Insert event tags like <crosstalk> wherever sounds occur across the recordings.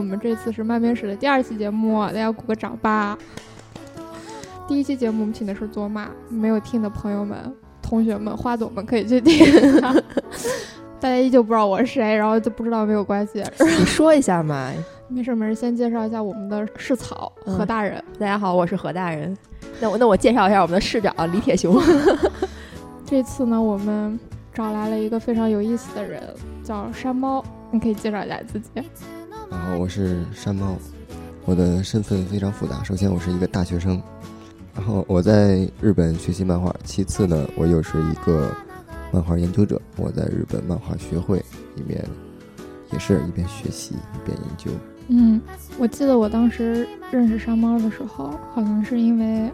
天我们这次是漫编史的第二期节目，大家鼓个掌吧。第一期节目我们请的是左马，没有听的朋友们、同学们、花朵们可以去听。大家依旧不知道我是谁，然后就不知道没有关系。你说一下嘛。没事没事，先介绍一下我们的市草 <laughs> 何大人。大家好，我是何大人。那 <laughs> 我那我介绍一下我们的市长李铁雄。<laughs> 这次呢，我们找来了一个非常有意思的人，叫山猫。你可以介绍一下自己。然后我是山猫，我的身份非常复杂。首先，我是一个大学生，然后我在日本学习漫画。其次呢，我又是一个漫画研究者。我在日本漫画学会里面，也是一边学习一边研究。嗯，我记得我当时认识山猫的时候，好像是因为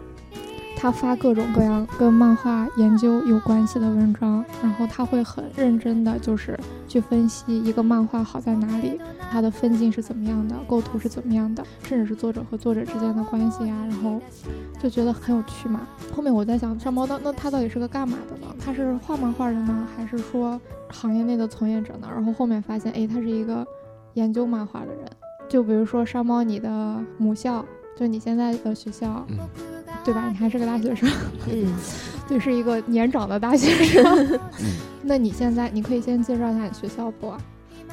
他发各种各样跟漫画研究有关系的文章，然后他会很认真的就是去分析一个漫画好在哪里，它的分镜是怎么样的，构图是怎么样的，甚至是作者和作者之间的关系啊，然后就觉得很有趣嘛。后面我在想，山猫的那他到底是个干嘛的呢？他是画漫画的呢，还是说行业内的从业者呢？然后后面发现，哎，他是一个研究漫画的人。就比如说山猫，你的母校，就你现在的学校，对吧？你还是个大学生，嗯，<laughs> 对，是一个年长的大学生。<laughs> 那你现在，你可以先介绍一下你学校不？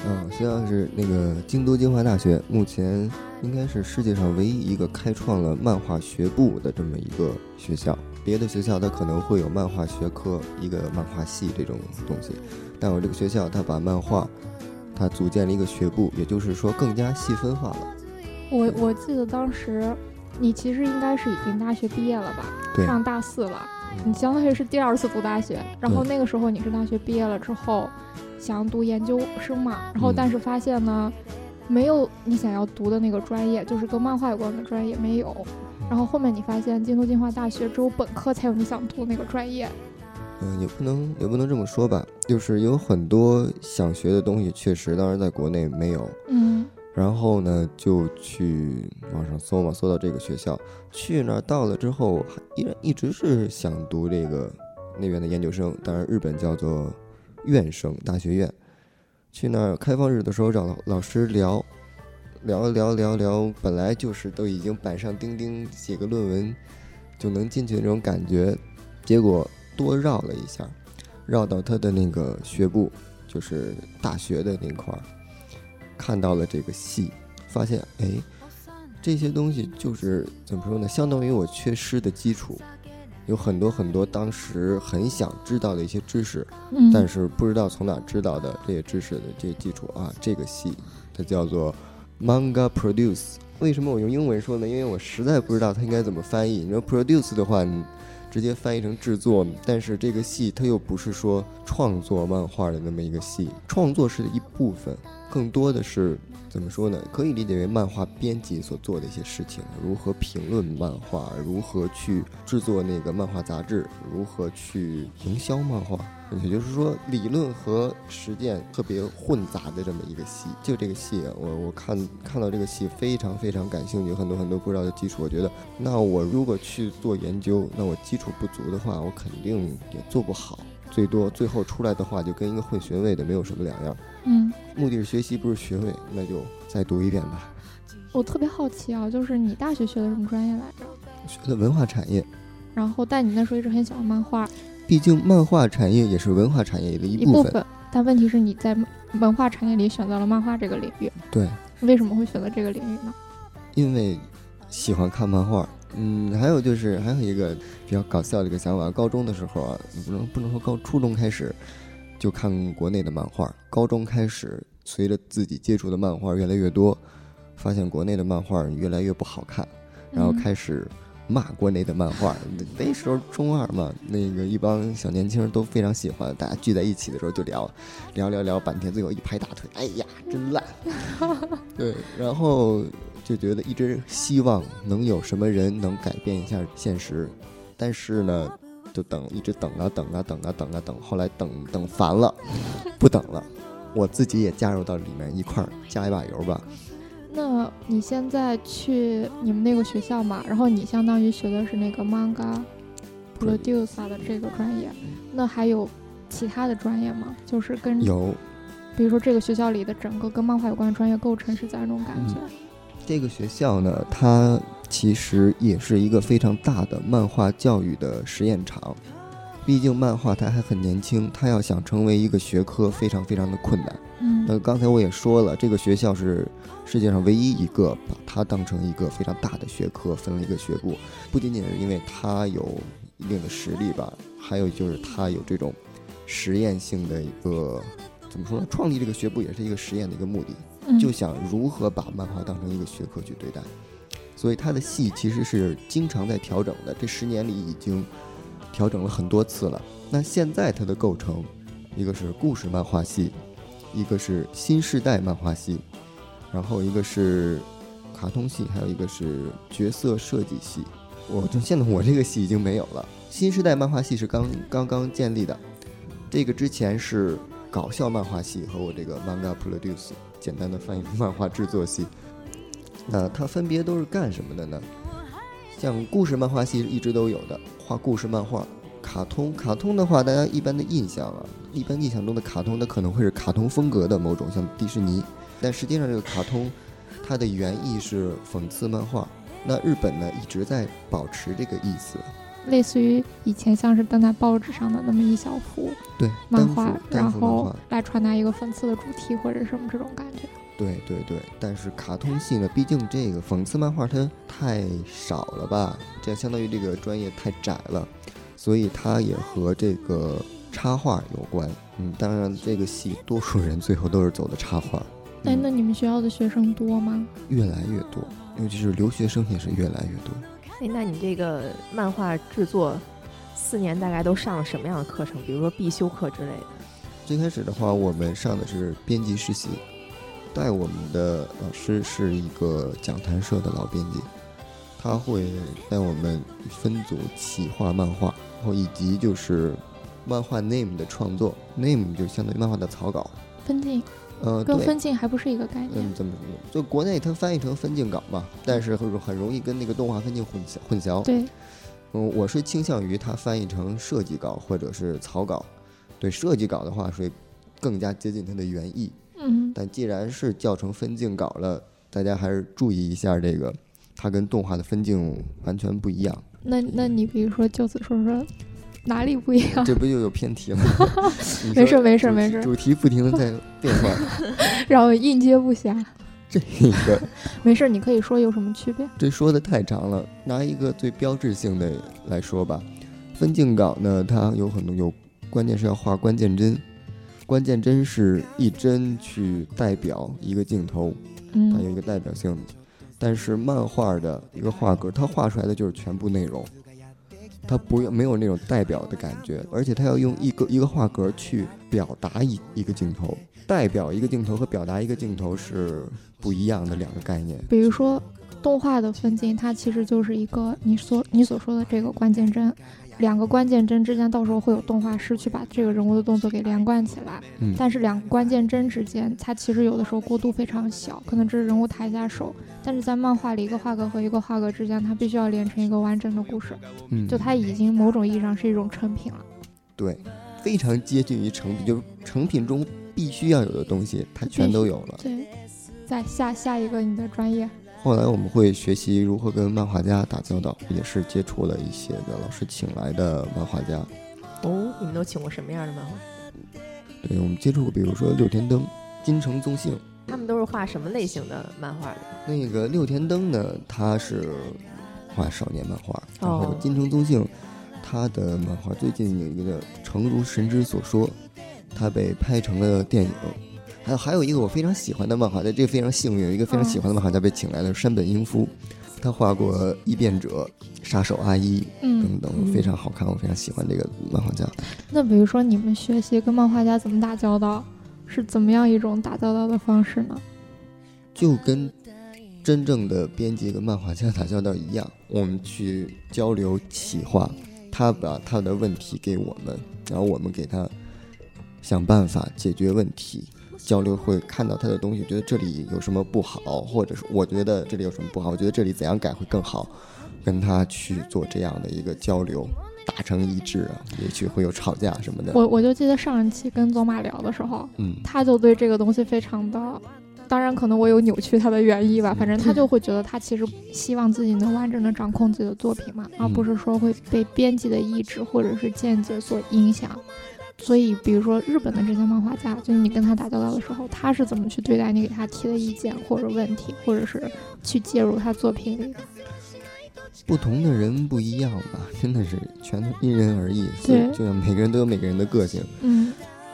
嗯，学校是那个京都精华大学，目前应该是世界上唯一一个开创了漫画学部的这么一个学校。别的学校它可能会有漫画学科，一个漫画系这种东西，但我这个学校它把漫画。它组建了一个学部，也就是说更加细分化了。我我记得当时，你其实应该是已经大学毕业了吧？对，上大四了。你相当于是第二次读大学。然后那个时候你是大学毕业了之后，想读研究生嘛？然后但是发现呢，没有你想要读的那个专业，就是跟漫画有关的专业没有。然后后面你发现京都进化大学只有本科才有你想读那个专业。嗯，也不能也不能这么说吧，就是有很多想学的东西，确实当然在国内没有。嗯，然后呢，就去网上搜嘛，搜到这个学校，去那儿到了之后，依然一直是想读这个那边的研究生，当然日本叫做院生大学院。去那儿开放日的时候找老师聊，聊聊聊聊，本来就是都已经板上钉钉，写个论文就能进去的那种感觉，结果。多绕了一下，绕到他的那个学部，就是大学的那块儿，看到了这个戏，发现哎，这些东西就是怎么说呢？相当于我缺失的基础，有很多很多当时很想知道的一些知识，但是不知道从哪知道的这些知识的这些基础啊。这个戏它叫做 Manga Produce。为什么我用英文说呢？因为我实在不知道它应该怎么翻译。你说 Produce 的话。你直接翻译成制作，但是这个戏它又不是说创作漫画的那么一个戏，创作是一部分，更多的是怎么说呢？可以理解为漫画编辑所做的一些事情，如何评论漫画，如何去制作那个漫画杂志，如何去营销漫画。也就是说，理论和实践特别混杂的这么一个戏，就这个戏，我我看看到这个戏非常非常感兴趣，很多很多不知道的基础，我觉得，那我如果去做研究，那我基础不足的话，我肯定也做不好，最多最后出来的话，就跟一个混学位的没有什么两样。嗯，目的是学习，不是学位，那就再读一遍吧。我特别好奇啊，就是你大学学的什么专业来着？学的文化产业。然后，但你那时候一直很喜欢漫画。毕竟漫画产业也是文化产业的一部分，但问题是你在文化产业里选择了漫画这个领域。对，为什么会选择这个领域呢？因为喜欢看漫画。嗯，还有就是还有一个比较搞笑的一个想法，高中的时候啊，不能不能说高初中开始就看国内的漫画，高中开始随着自己接触的漫画越来越多，发现国内的漫画越来越不好看，然后开始。骂国内的漫画，那时候中二嘛，那个一帮小年轻都非常喜欢，大家聚在一起的时候就聊，聊聊聊半天，最后一拍大腿，哎呀，真烂。对，然后就觉得一直希望能有什么人能改变一下现实，但是呢，就等，一直等啊等啊等啊等啊等，后来等等烦了，<laughs> 不等了，我自己也加入到里面一块儿加一把油吧。那你现在去你们那个学校嘛？然后你相当于学的是那个 manga producer 的这个专业，那还有其他的专业吗？就是跟有比如说这个学校里的整个跟漫画有关的专业构成是怎样一种感觉？这个学校呢，它其实也是一个非常大的漫画教育的实验场。毕竟漫画它还很年轻，它要想成为一个学科，非常非常的困难。嗯那刚才我也说了，这个学校是世界上唯一一个把它当成一个非常大的学科，分了一个学部。不仅仅是因为它有一定的实力吧，还有就是它有这种实验性的一个怎么说呢？创立这个学部也是一个实验的一个目的。就想如何把漫画当成一个学科去对待，所以他的戏其实是经常在调整的。这十年里已经调整了很多次了。那现在它的构成，一个是故事漫画系，一个是新时代漫画系，然后一个是卡通系，还有一个是角色设计系。我就现在我这个系已经没有了。新时代漫画系是刚刚刚建立的，这个之前是搞笑漫画系和我这个 manga produce。简单的翻译漫画制作系。那它分别都是干什么的呢？像故事漫画系一直都有的，画故事漫画。卡通，卡通的话，大家一般的印象啊，一般印象中的卡通，它可能会是卡通风格的某种，像迪士尼。但实际上，这个卡通它的原意是讽刺漫画。那日本呢，一直在保持这个意思。类似于以前像是登在报纸上的那么一小幅对，漫画，然后来传达一个讽刺的主题或者什么这种感觉。对对对，但是卡通系呢，毕竟这个讽刺漫画它太少了吧，这相当于这个专业太窄了，所以它也和这个插画有关。嗯，当然这个系多数人最后都是走的插画。哎，嗯那你们学校的学生多吗？越来越多，尤其是留学生也是越来越多。哎，那你这个漫画制作四年大概都上了什么样的课程？比如说必修课之类的。最开始的话，我们上的是编辑实习，带我们的老师是一个讲谈社的老编辑，他会带我们分组企划漫画，然后以及就是漫画 name 的创作，name 就相当于漫画的草稿。分镜呃，跟，分镜还不是一个概念。嗯，怎么说？就国内它翻译成分镜稿嘛，但是很很容易跟那个动画分镜混淆混淆。对，嗯，我是倾向于它翻译成设计稿或者是草稿。对设计稿的话，会更加接近它的原意。嗯，但既然是叫成分镜稿了，大家还是注意一下这个，它跟动画的分镜完全不一样。那那你比如说就此说说哪里不一样？这不就有偏题了？<laughs> 你没事没事没事主题不停的在变化。<laughs> 让我应接不暇。这个 <laughs> 没事，你可以说有什么区别？这说的太长了，拿一个最标志性的来说吧。分镜稿呢，它有很多有，关键是要画关键帧。关键帧是一帧去代表一个镜头，它有嗯一个代表性。但是漫画的一个画格，它画出来的就是全部内容，它不用没有那种代表的感觉，而且它要用一个一个画格去表达一一个镜头，代表一个镜头和表达一个镜头是不一样的两个概念。比如说动画的分镜，它其实就是一个你所你所说的这个关键帧，两个关键帧之间到时候会有动画师去把这个人物的动作给连贯起来。嗯，但是两个关键帧之间，它其实有的时候过渡非常小，可能只是人物抬一下手，但是在漫画里一个画格和一个画格之间，它必须要连成一个完整的故事，嗯就它已经某种意义上是一种成品了。对，非常接近于成品，就是成品中必须要有的东西，它全都有了。对，再下下一个你的专业，后来我们会学习如何跟漫画家打交道，也是接触了一些的老师请来的漫画家。哦，你们都请过什么样的漫画？对，我们接触过，比如说六田灯、金城宗幸。他们都是画什么类型的漫画的？那个六田灯呢，他是画少年漫画，然后哦金城宗幸，他的漫画最近有一个《诚如神之所说》，他被拍成了电影。还有还有一个我非常喜欢的漫画，在这个非常幸运，有一个非常喜欢的漫画家被请来了，山本英夫，他画过《异变者》《杀手阿一》嗯等，等，非常好看，我非常喜欢这个漫画家。那比如说你们学习跟漫画家怎么打交道，是怎么样一种打交道的方式呢？就跟真正的编辑跟漫画家打交道一样，我们去交流企划，他把他的问题给我们，然后我们给他想办法解决问题。交流会看到他的东西，觉得这里有什么不好，或者是我觉得这里有什么不好，我觉得这里怎样改会更好，跟他去做这样的一个交流。达成一致啊，也许会有吵架什么的。我我就记得上一期跟走马聊的时候，嗯他就对这个东西非常的，当然可能我有扭曲他的原意吧，反正他就会觉得他其实希望自己能完整的掌控自己的作品嘛，而不是说会被编辑的意志或者是见解所影响。所以，比如说日本的这些漫画家，就是你跟他打交道的时候，他是怎么去对待你给他提的意见或者问题，或者是去介入他作品里的？不同的人不一样吧，真的是全都因人而异，所对以就像每个人都有每个人的个性。嗯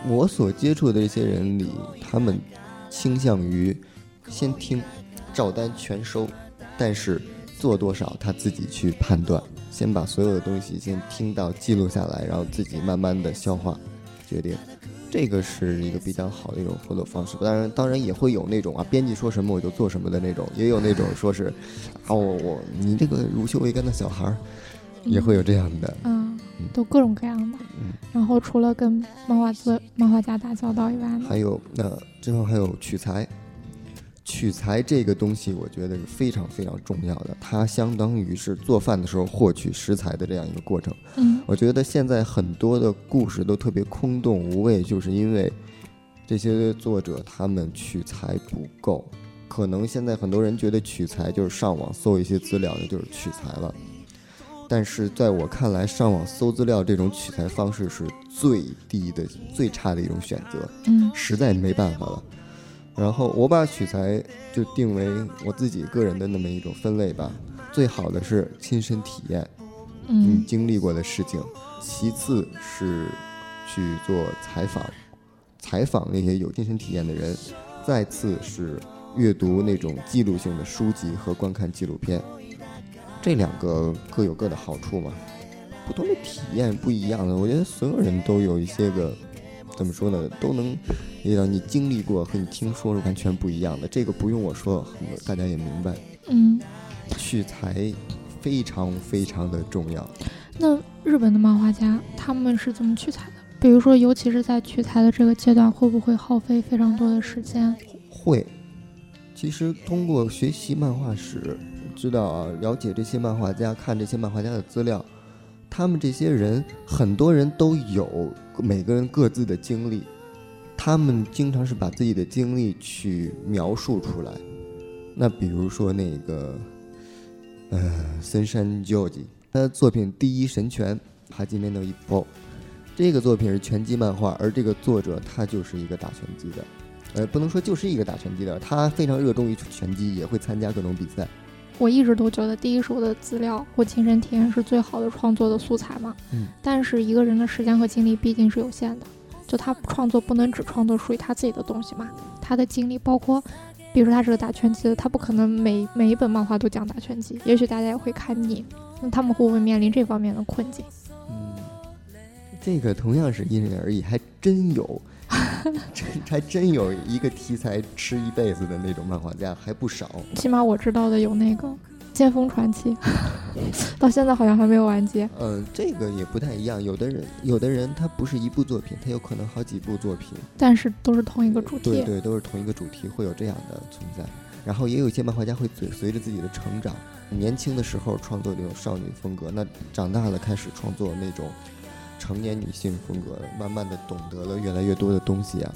我所接触的这些人里，他们倾向于先听，照单全收，但是做多少他自己去判断，先把所有的东西先听到记录下来，然后自己慢慢的消化，决定。这个是一个比较好的一种合作方式，当然，当然也会有那种啊，编辑说什么我就做什么的那种，也有那种说是，<laughs> 啊，我我你这个乳臭未干的小孩儿，也会有这样的，嗯，都各种各样的。嗯，然后除了跟漫画作漫画家打交道以外呢，还有那之后还有取材，取材这个东西，我觉得是非常非常重要的，它相当于是做饭的时候获取食材的这样一个过程。嗯我觉得现在很多的故事都特别空洞无味，就是因为这些作者他们取材不够。可能现在很多人觉得取材就是上网搜一些资料，那就是取材了。但是在我看来，上网搜资料这种取材方式是最低的、最差的一种选择。嗯实在没办法了。然后我把取材就定为我自己个人的那么一种分类吧。最好的是亲身体验你嗯经历过的事情，其次是去做采访，采访那些有亲身体验的人，再次是阅读那种记录性的书籍和观看纪录片。这两个各有各的好处嘛，不同的体验不一样的。我觉得所有人都有一些个，怎么说呢，都能遇到你经历过和你听说是完全不一样的。这个不用我说，大家也明白。嗯。取材非常非常的重要。那日本的漫画家他们是怎么取材的？比如说，尤其是在取材的这个阶段，会不会耗费非常多的时间？会，其实通过学习漫画史，知道啊，了解这些漫画家，看这些漫画家的资料，他们这些人，很多人都有每个人各自的经历，他们经常是把自己的经历去描述出来。那比如说那个，呃，森山久纪，他的作品《第一神拳》哈基梅诺伊波，这个作品是拳击漫画，而这个作者他就是一个打拳击的。呃，不能说就是一个打拳击的，他非常热衷于拳击，也会参加各种比赛。我一直都觉得第一手的资料或亲身体验是最好的创作的素材嘛。嗯。但是一个人的时间和精力毕竟是有限的，就他创作不能只创作属于他自己的东西嘛。他的精力包括，比如说他是个打拳击的，他不可能每每一本漫画都讲打拳击，也许大家也会看腻。那他们会不会面临这方面的困境？嗯，这个同样是因人而异，还真有，<laughs> 真还真有一个题材吃一辈子的那种漫画家还不少。起码我知道的有那个《剑锋传奇》，<laughs> 到现在好像还没有完结。嗯，这个也不太一样。有的人，有的人他不是一部作品，他有可能好几部作品。但是都是同一个主题。对对，都是同一个主题，会有这样的存在。然后也有一些漫画家会随随着自己的成长，年轻的时候创作那种少女风格，那长大了开始创作那种成年女性风格，慢慢的懂得了越来越多的东西啊。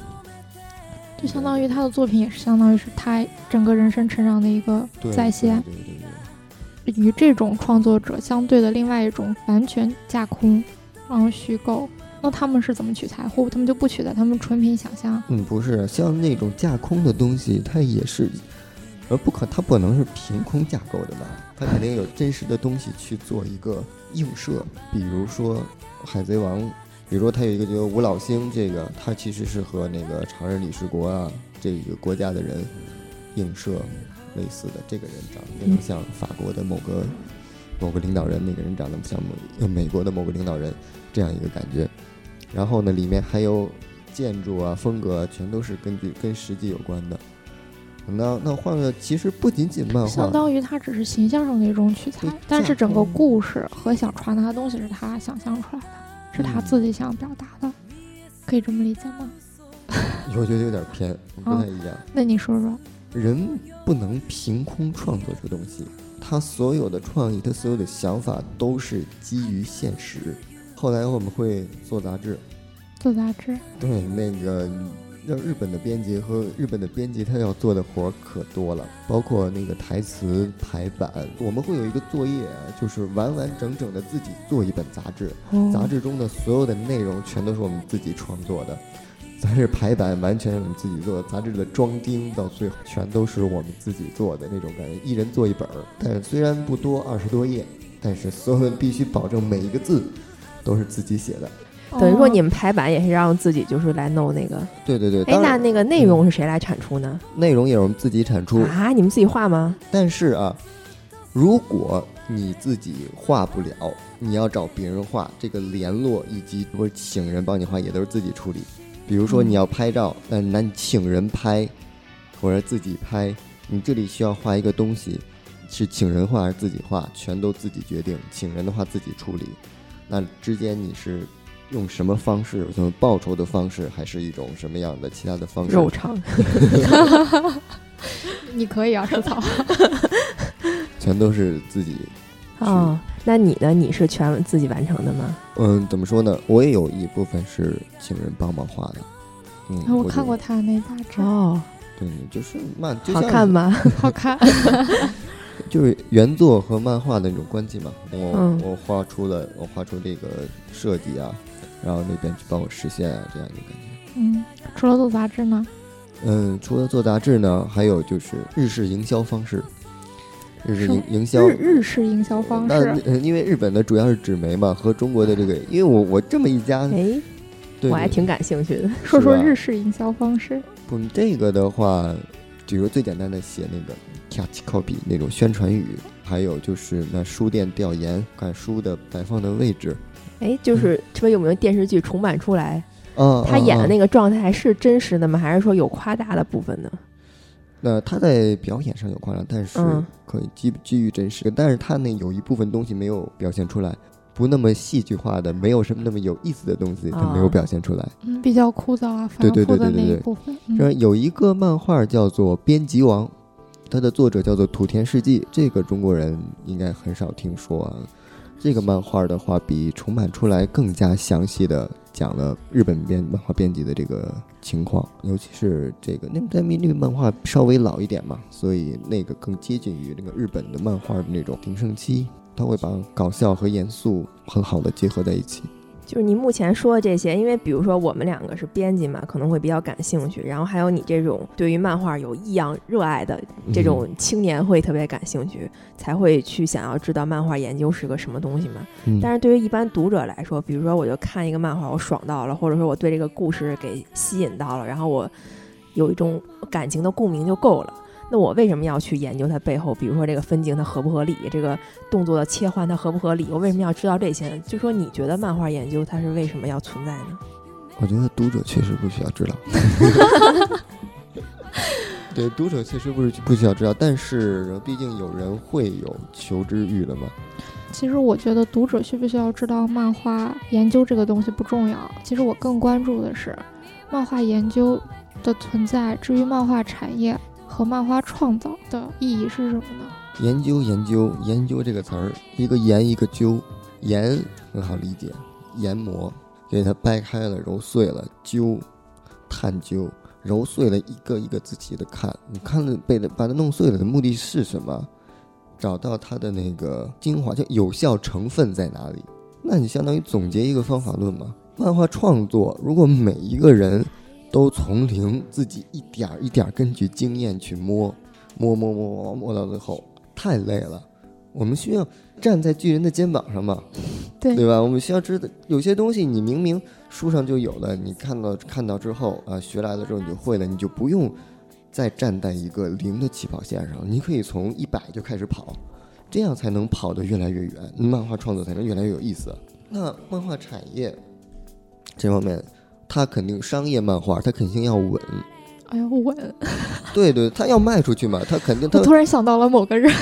就相当于他的作品也是相当于是他整个人生成长的一个对再现。对对对对与这种创作者相对的另外一种完全架空，然后虚构，那他们是怎么取材？或他们就不取材，他们纯凭想象。嗯，不是，像那种架空的东西，它也是，而，不可，它不能是凭空架构的吧？它肯定有真实的东西去做一个映射。比如说《海贼王》，比如说它有一个叫五老星，这个他其实是和那个常任理事国啊这个国家的人映射类似的。这个人长得非常像法国的某个某个领导人，那个人长得像某呃美国的某个领导人，这样一个感觉。然后呢，里面还有建筑啊、风格啊，全都是根据跟实际有关的。那那换个，其实不仅仅漫画，相当于他只是形象上的一种取材，但是整个故事和想传达的东西是他想象出来的，是他嗯自己想表达的，可以这么理解吗？我觉得有点偏，不太一样。那你说说，人不能凭空创作出东西，他所有的创意，他所有的想法都是基于现实。后来我们会做杂志，做杂志，对那个让日本的编辑和日本的编辑他要做的活儿可多了，包括那个台词排版，我们会有一个作业，就是完完整整的自己做一本杂志，杂志中的所有的内容全都是我们自己创作的。杂志排版完全是我们自己做，杂志的装订到最后全都是我们自己做的那种感觉，一人做一本儿。但是虽然不多，二十多页，但是所有人必须保证每一个字都是自己写的。等于说哦你们排版也是让自己就是来弄那个，对对对，哎，那那个内容是谁来产出呢？内容也是我们自己产出。啊，你们自己画吗？但是啊，如果你自己画不了，你要找别人画，这个联络以及不是请人帮你画，也都是自己处理。比如说嗯你要拍照，那那你请人拍，或者自己拍，你这里需要画一个东西，是请人画还是自己画，全都自己决定。请人的话自己处理，那之间你是用什么方式，用报酬的方式，还是一种什么样的其他的方式？肉偿。<laughs> 你可以啊，吃草。<laughs> 全都是自己哦，那你呢？你是全自己完成的吗？嗯，怎么说呢？我也有一部分是请人帮忙画的。嗯，我看过他的那杂志，哦，对，就是漫，好看吗？<laughs> 好看。就是原作和漫画的那种关系嘛。我、嗯我画出了，我画出这个设计啊，然后那边去帮我实现啊，这样一个感觉。嗯，除了做杂志呢？嗯，除了做杂志呢，还有就是日式营销方式，日式营营销日日式营销方那式。呃因为日本的主要是纸媒嘛，和中国的这个，因为我我这么一家，哎，我还挺感兴趣的。说说日式营销方式。不，这个的话，比如最简单的写那个 catch copy 那种宣传语，还有就是那书店调研，看书的摆放的位置。哎，就是特别有名的电视剧重版出来，嗯，他演的，那个状态是真实的吗？还是说有夸大的部分呢？那他在表演上有夸张，但是嗯可以基基于真实，但是他那有一部分东西没有表现出来。不那么戏剧化的，没有什么那么有意思的东西，他没有哦表现出来。嗯，比较枯燥啊，对对繁复的那对对对对一部分。这嗯有一个漫画叫做《编辑王》，它的作者叫做土田世纪，这个中国人应该很少听说啊。这个漫画的话，比重版出来更加详细的讲了日本编漫画编辑的这个情况，尤其是这个那但那个漫画稍微老一点嘛，所以那个更接近于那个日本的漫画的那种鼎盛期，他会把搞笑和严肃很好的结合在一起。就是你目前说的这些，因为比如说我们两个是编辑嘛，可能会比较感兴趣，然后还有你这种对于漫画有异样热爱的这种青年会特别感兴趣，才会去想要知道漫画研究是个什么东西嘛。嗯，但是对于一般读者来说，比如说我就看一个漫画，我爽到了，或者说我对这个故事给吸引到了，然后我有一种感情的共鸣就够了。那我为什么要去研究它背后？比如说这个分镜它合不合理，这个动作的切换它合不合理？我为什么要知道这些呢？就说你觉得漫画研究它是为什么要存在呢？我觉得读者确实不需要知道。<laughs> 对，读者确实不是不需要知道，但是毕竟有人会有求知欲的嘛。其实我觉得读者需不需要知道漫画研究这个东西不重要，其实我更关注的是漫画研究的存在。至于漫画产业和漫画创造的意义是什么呢？研究研究研究这个词儿，一个研一个究，研很好理解，研磨，给它掰开了，揉碎了，揪，探究，揉碎了，一个一个仔细的看。你看了被它把它弄碎了的目的是什么？找到它的那个精华，就有效成分在哪里？那你相当于总结一个方法论嘛。漫画创作，如果每一个人都从零自己一点儿一点儿根据经验去摸，摸摸摸摸摸到最后，太累了。我们需要站在巨人的肩膀上嘛，<laughs> 对对吧？我们需要知道有些东西你明明书上就有了，你看到看到之后啊，学来了之后你就会了，你就不用再站在一个零的起跑线上，你可以从一百就开始跑，这样才能跑得越来越远，漫画创作才能越来越有意思。那漫画产业这方面，它肯定商业漫画，他肯定要稳，哎呀，稳！对对，他要卖出去嘛，他肯定他我突然想到了某个人，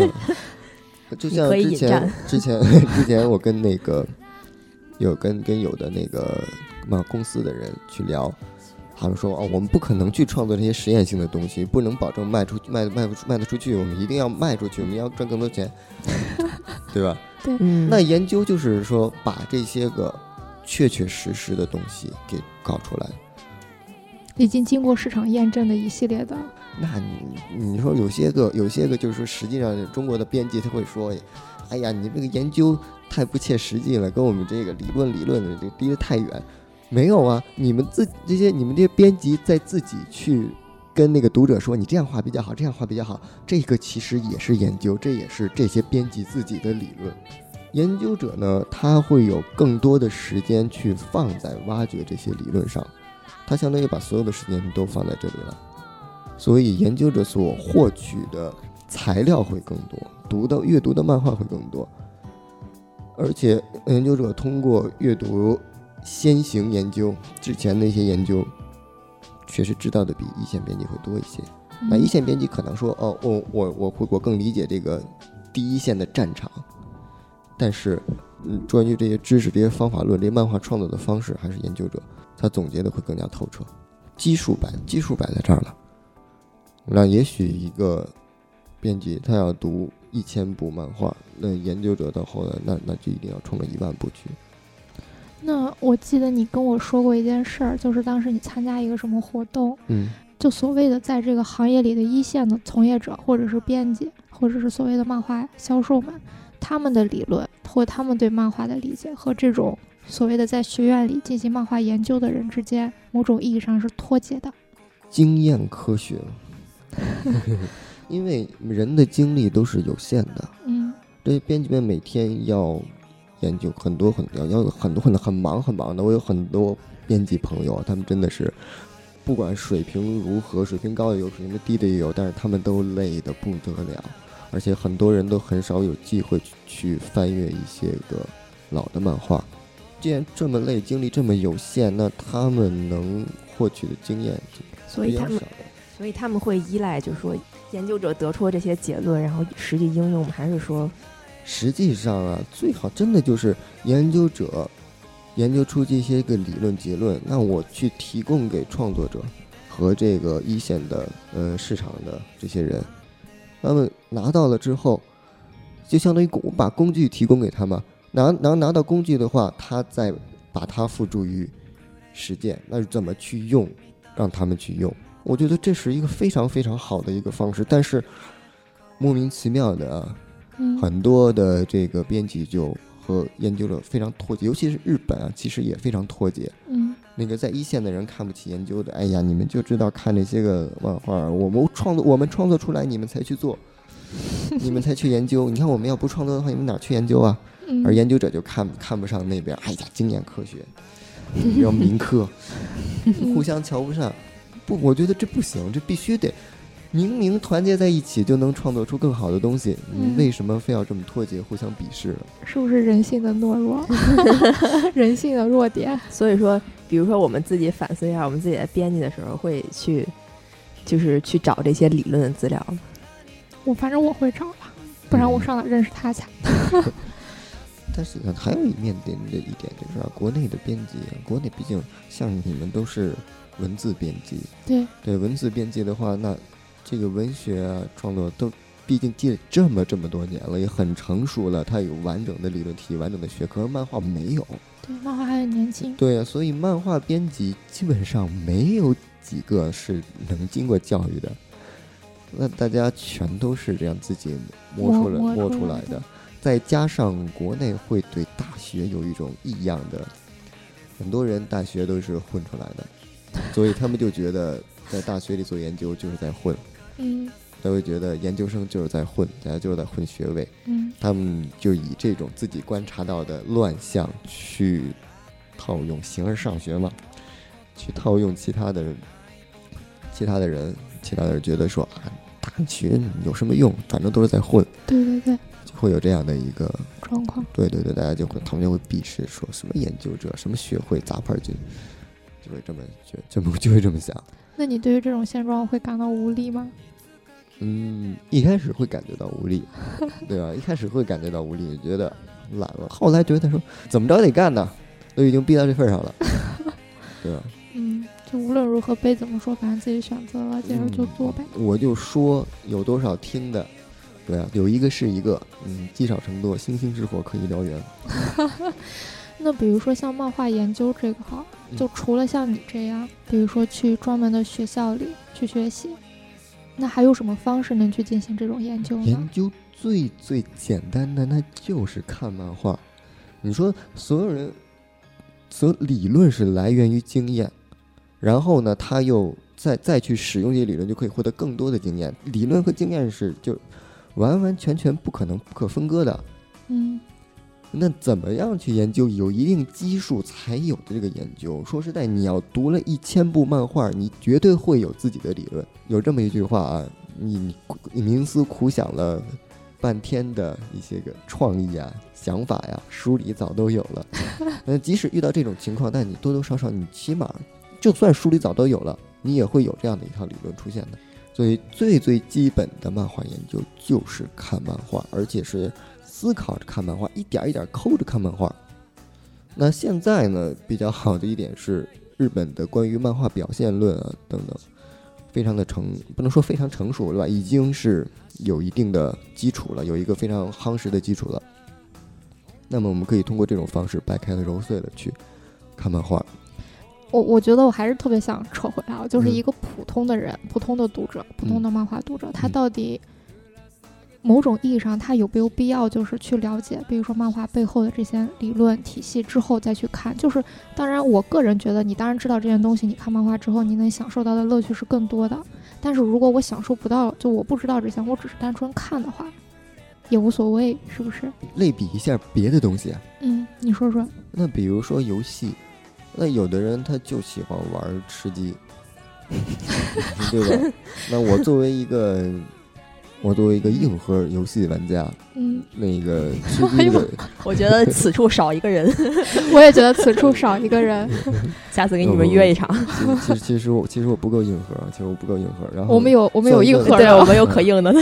嗯，就像之前之 <laughs> 前之前我跟那个有跟跟有的那个漫公司的人去聊，他们说哦，我们不可能去创作这些实验性的东西，不能保证卖出卖卖不出卖得出去，我们一定要卖出去，我们要赚更多钱，<laughs> 对吧？对，那研究就是说把这些个确确实实的东西给搞出来。已经经过市场验证的一系列的，那你你说有些个有些个就是说，实际上中国的编辑他会说，哎呀，你这个研究太不切实际了，跟我们这个理论理论的这离得太远。没有啊，你们自这些你们这些编辑在自己去跟那个读者说，你这样画比较好，这样画比较好，这个其实也是研究，这也是这些编辑自己的理论。研究者呢，他会有更多的时间去放在挖掘这些理论上。他相当于把所有的时间都放在这里了，所以研究者所获取的材料会更多，读的阅读的漫画会更多，而且研究者通过阅读先行研究之前的一些研究，确实知道的比一线编辑会多一些。那一线编辑可能说，哦，我我我会我更理解这个第一线的战场，但是，嗯，关于这些知识、这些方法论、这些漫画创作的方式，还是研究者。他总结的会更加透彻，基数摆基数摆在这儿了。那也许一个编辑他要读一千部漫画，那研究者到后来那那就一定要冲个一万部去。那我记得你跟我说过一件事儿，就是当时你参加一个什么活动，嗯，就所谓的在这个行业里的一线的从业者，或者是编辑，或者是所谓的漫画销售们，他们的理论或他们对漫画的理解和这种。所谓的在学院里进行漫画研究的人之间，某种意义上是脱节的。经验科学，<laughs> 因为人的精力都是有限的。嗯，这些编辑们每天要研究很多很要要有很多很多很忙很忙的。我有很多编辑朋友，他们真的是不管水平如何，水平高的有，水平低的也有，但是他们都累得不得了。而且很多人都很少有机会去翻阅一些个老的漫画。既然这么累，精力这么有限，那他们能获取的经验所以他们，所以他们会依赖，就是说研究者得出这些结论，然后实际应用，还是说，实际上啊，最好真的就是研究者研究出这些个理论结论，那我去提供给创作者和这个一线的呃市场的这些人，他们拿到了之后，就相当于我把工具提供给他们。拿拿拿到工具的话，他再把它付诸于实践，那是怎么去用，让他们去用？我觉得这是一个非常非常好的一个方式。但是莫名其妙的啊，很多的这个编辑就和研究者非常脱节，尤其是日本啊，其实也非常脱节。嗯，那个在一线的人看不起研究的，哎呀，你们就知道看那些个漫画，我们创作我们创作出来，你们才去做，<laughs> 你们才去研究。你看我们要不创作的话，你们哪去研究啊？而研究者就看看不上那边，哎呀，经验科学，要民科，<laughs> 互相瞧不上。不，我觉得这不行，这必须得，明明团结在一起就能创作出更好的东西，你为什么非要这么脱节，互相鄙视？是不是人性的懦弱，<laughs> 人性的弱点？所以说，比如说我们自己反思一下，我们自己在编辑的时候会去，就是去找这些理论的资料？我反正我会找吧，不然我上哪认识他去？<laughs> 但是还有一面临的一点就是啊，国内的编辑，国内毕竟像你们都是文字编辑，对对，文字编辑的话，那这个文学啊创作都毕竟积累这么这么多年了，也很成熟了，它有完整的理论体、完整的学科，漫画没有。对，漫画还很年轻。对啊，所以漫画编辑基本上没有几个是能经过教育的，那大家全都是这样自己摸出来摸出来的。再加上国内会对大学有一种异样的，很多人大学都是混出来的，所以他们就觉得在大学里做研究就是在混，嗯，他会觉得研究生就是在混，大家就是在混学位，嗯，他们就以这种自己观察到的乱象去套用形而上学嘛，去套用其他的其他的人，其他的人觉得说啊，大学有什么用，反正都是在混，对对对。会有这样的一个状况，对对对，大家就会，他们就会鄙视，说什么研究者，什么学会杂牌军，就会这么觉，就就会这么想。那你对于这种现状会感到无力吗？嗯，一开始会感觉到无力，<laughs> 对吧？一开始会感觉到无力，觉得懒了。后来觉得说，怎么着得干呢，都已经逼到这份上了，<laughs> 对吧？嗯，就无论如何被怎么说，反正自己选择了，接着就做呗。我就说有多少听的，对啊，有一个是一个，嗯，积少成多，星星之火可以燎原。<laughs> 那比如说像漫画研究这个哈，嗯就除了像你这样，比如说去专门的学校里去学习，那还有什么方式能去进行这种研究呢研？究最最简单的，那就是看漫画。你说所有人，所理论是来源于经验，然后呢，他又再再去使用这些理论，就可以获得更多的经验。理论和经验是就完完全全不可能不可分割的。嗯那怎么样去研究有一定基数才有的这个研究？说实在，你要读了一千部漫画，你绝对会有自己的理论。有这么一句话啊，你你你冥思苦想了半天的一些个创意啊、想法呀，书里早都有了。<laughs> 那即使遇到这种情况，但你多多少少，你起码就算书里早都有了，你也会有这样的一套理论出现的。所以最最基本的漫画研究就是看漫画，而且是思考着看漫画，一点儿一点儿抠着看漫画。那现在呢，比较好的一点是日本的关于漫画表现论啊等等，非常的成，不能说非常成熟了吧，已经是有一定的基础了，有一个非常夯实的基础了。那么我们可以通过这种方式掰开了揉碎了去看漫画。我我觉得我还是特别想扯回来啊，就是嗯一个普通的人、普通的读者、普通的漫画读者，他嗯到底某种意义上他有没有必要就是去了解，比如说漫画背后的这些理论体系之后再去看？就是当然，我个人觉得你当然知道这件东西，你看漫画之后你能享受到的乐趣是更多的。但是如果我享受不到，就我不知道这些，我只是单纯看的话，也无所谓，是不是？类比一下别的东西啊，嗯，你说说。那比如说游戏，那有的人他就喜欢玩吃鸡，<laughs> 对吧？那我作为一个，我作为一个硬核游戏玩家，嗯，那个吃 <laughs> 鸡的，我觉得此处少一个人，<laughs> 我也觉得此处少一个人。<laughs> 下次给你们约一场。其实其实其实我其实我不够硬核啊，其实我不够硬核。然后我们有我们有硬核对，我，们有可硬的。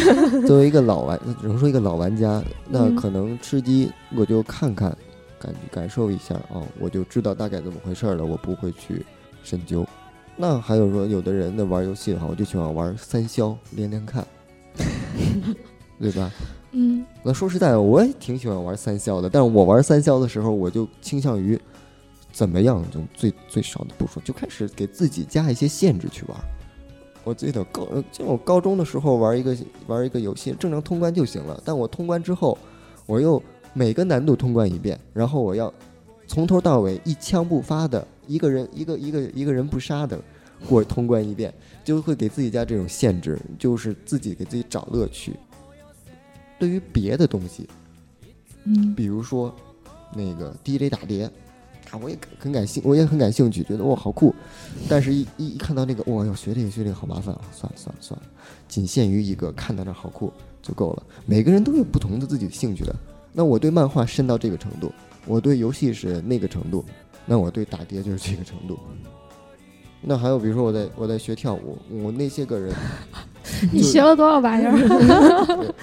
作为一个老玩，只能说一个老玩家，那嗯可能吃鸡我就看看，感感受一下哦，我就知道大概怎么回事了，我不会去深究。那还有说，有的人呢玩游戏的话，我就喜欢玩三消，连连看，<laughs> 对吧？嗯那说实在的，我也挺喜欢玩三消的，但是我玩三消的时候，我就倾向于怎么样就最最少的步数，就开始给自己加一些限制去玩。我记得高，呃就我高中的时候玩一个玩一个游戏，正常通关就行了。但我通关之后，我又每个难度通关一遍，然后我要从头到尾一枪不发的，一个人一个一个一个人不杀的过通关一遍，就会给自己加这种限制，就是自己给自己找乐趣。对于别的东西，嗯比如说那个 DJ 打碟，啊，我也很感兴，我也很感兴趣，觉得哇好酷，但是一一一看到那个哇要学这个学这个好麻烦啊，算了算了算了，仅限于一个看到那好酷就够了。每个人都有不同的自己的兴趣的，那我对漫画深到这个程度，我对游戏是那个程度，那我对打碟就是这个程度。那还有比如说我在我在学跳舞，我那些个人，<laughs> 你学了多少玩意儿？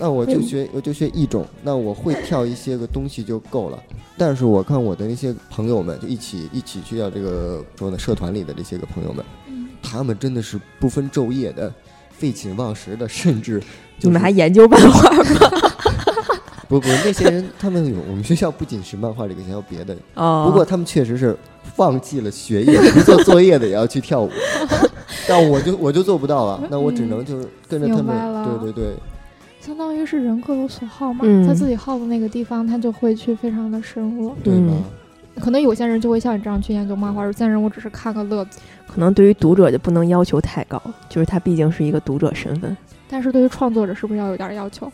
那我就学，我就学一种，那我会跳一些个东西就够了。但是我看我的那些朋友们，就一起一起去到这个说呢社团里的这些个朋友们，嗯他们真的是不分昼夜的，废寝忘食的，甚至、就是、你们还研究漫画吗？<laughs> 不不那些人，他们有我们学校不仅是漫画这个，还有别的。哦，不过他们确实是放弃了学业，不做作业的也要去跳舞。<laughs> 但我就我就做不到了，那我只能就是跟着他明白了们，对对对，相当于是人各有所好嘛，嗯在自己好的那个地方，他就会去非常的深入。对可能有些人就会像你这样去研究漫画，有些人我只是看个乐子。可能对于读者就不能要求太高，就是他毕竟是一个读者身份。但是对于创作者，是不是要有点要求？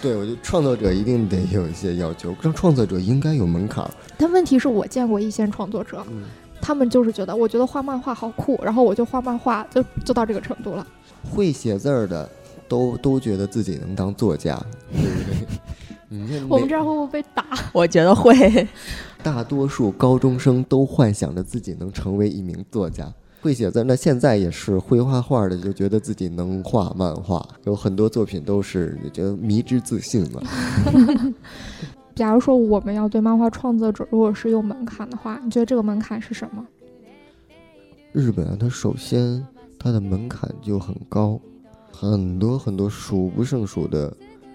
对，我觉得创作者一定得有一些要求，让创作者应该有门槛儿。但问题是我见过一线创作者，嗯，他们就是觉得，我觉得画漫画好酷，然后我就画漫画，就就到这个程度了。会写字儿的都都觉得自己能当作家，对不对？我们这样会不会被打？<laughs> 我觉得会，大多数高中生都幻想着自己能成为一名作家。会写字，那现在也是会画画的，就觉得自己能画漫画，有很多作品都是觉得迷之自信了。<laughs> 假如说我们要对漫画创作者如果是有门槛的话，你觉得这个门槛是什么？日本啊，它首先它的门槛就很高，很多很多数不胜数的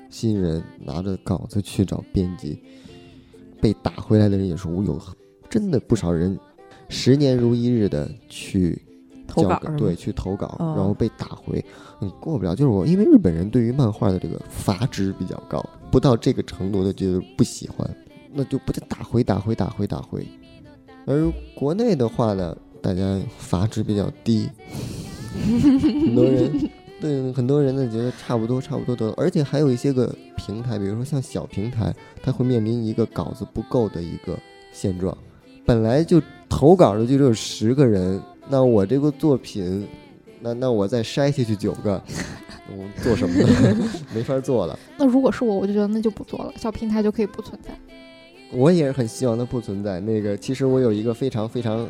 新人拿着稿子去找编辑，被打回来的人也是无有，真的不少人十年如一日的去交稿，投稿对，去投稿，哦然后被打回，你过不了。就是我，因为日本人对于漫画的这个阀值比较高，不到这个程度的觉得不喜欢，那就不得打回打回打回打回。而国内的话呢，大家阀值比较低，很多人对很多人呢觉得差不多差不多得了，而且还有一些个平台，比如说像小平台，它会面临一个稿子不够的一个现状。本来就投稿的就只有十个人，那我这个作品，那那我再筛下去九个，我做什么呢？<laughs> 没法做了。那如果是我，我就觉得那就不做了，小平台就可以不存在。我也是很希望它不存在。那个，其实我有一个非常非常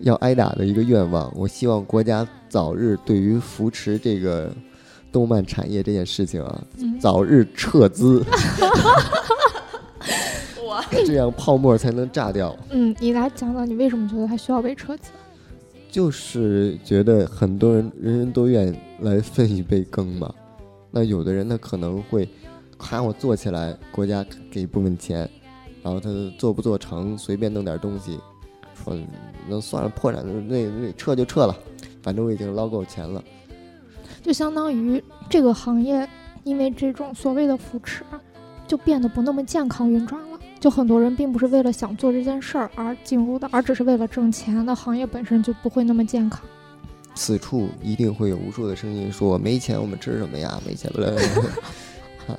要挨打的一个愿望，我希望国家早日对于扶持这个动漫产业这件事情啊，嗯，早日撤资，<laughs> <laughs> 这样泡沫才能炸掉。嗯，你来讲讲你为什么觉得它需要被撤资？就是觉得很多人人人都愿意来分一杯羹嘛。那有的人他可能会，喊我做起来，国家给一部分钱，然后他做不做成，随便弄点东西，说那算了，破产那那撤就撤了，反正我已经捞够钱了。就相当于这个行业因为这种所谓的扶持，就变得不那么健康运转了。就很多人并不是为了想做这件事儿而进入的，而只是为了挣钱。那行业本身就不会那么健康。此处一定会有无数的声音说：“没钱我们吃什么呀？没钱了。<laughs> <laughs>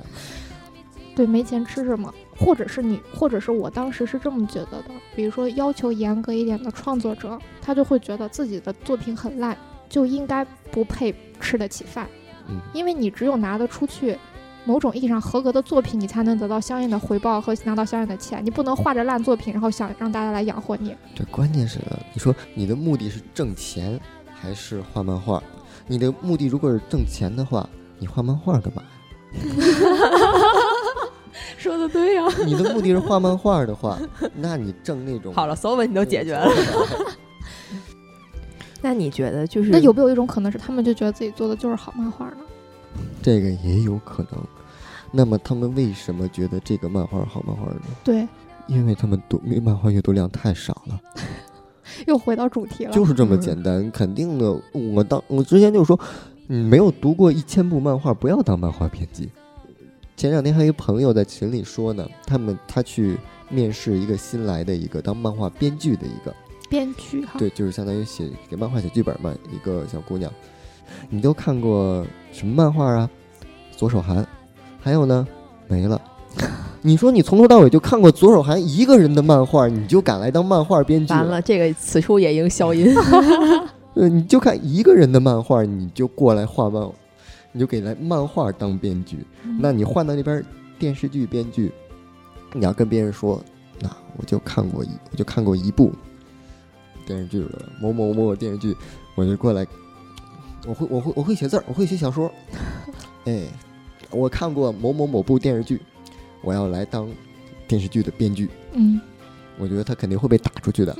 对，没钱吃什么？或者是你，或者是我当时是这么觉得的。比如说，要求严格一点的创作者，他就会觉得自己的作品很烂，就应该不配吃得起饭。嗯因为你只有拿得出去某种意义上合格的作品，你才能得到相应的回报和拿到相应的钱。你不能画着烂作品，然后想让大家来养活你。对关键是，你说你的目的是挣钱还是画漫画？你的目的如果是挣钱的话，你画漫画干嘛呀？<laughs> 说的对呀、你的目的是画漫画的话，那你挣那种好了，所有问题都解决了。<laughs> 那你觉得就是那有没有一种可能是，他们就觉得自己做的就是好漫画呢？这个也有可能。那么他们为什么觉得这个漫画好漫画呢？对，因为他们读漫画阅读量太少了，<laughs> 又回到主题了。就是这么简单。肯定的，我当我之前就说，你没有读过一千部漫画，不要当漫画编辑。前两天还有一个朋友在群里说呢，他们他去面试一个新来的一个当漫画编剧的一个，编剧哈，对，就是相当于写给漫画写剧本嘛，一个小姑娘。你都看过什么漫画啊？左手寒，还有呢，没了。<laughs> 你说你从头到尾就看过左手寒一个人的漫画，你就敢来当漫画编剧？完了，这个此处也应消音。<laughs> 呃，你就看一个人的漫画，你就过来画漫，你就给来漫画当编剧。嗯那你换到那边电视剧编剧，你要跟别人说，那我就看过一，我就看过一部电视剧了，某某某某电视剧，我就过来，我会我会我会写字儿，我会写小说，<laughs> 哎，我看过某某某部电视剧，我要来当电视剧的编剧，嗯，我觉得他肯定会被打出去的。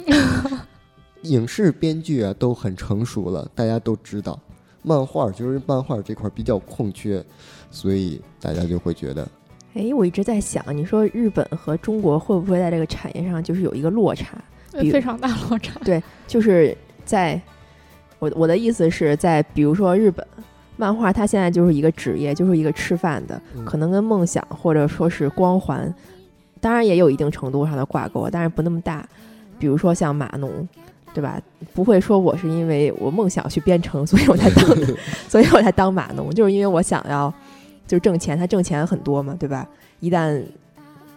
<laughs> 影视编剧啊都很成熟了，大家都知道。漫画就是漫画这块比较空缺，所以大家就会觉得，哎，我一直在想，你说日本和中国会不会在这个产业上就是有一个落差？比非常大落差。对就是在我我的意思是在，比如说日本漫画，它现在就是一个职业，就是一个吃饭的，嗯可能跟梦想或者说是光环，当然也有一定程度上的挂钩，但是不那么大。比如说像码农，对吧？不会说我是因为我梦想去编程，所以我才当，<laughs> 所以我才当码农，就是因为我想要就是挣钱，他挣钱很多嘛，对吧？一旦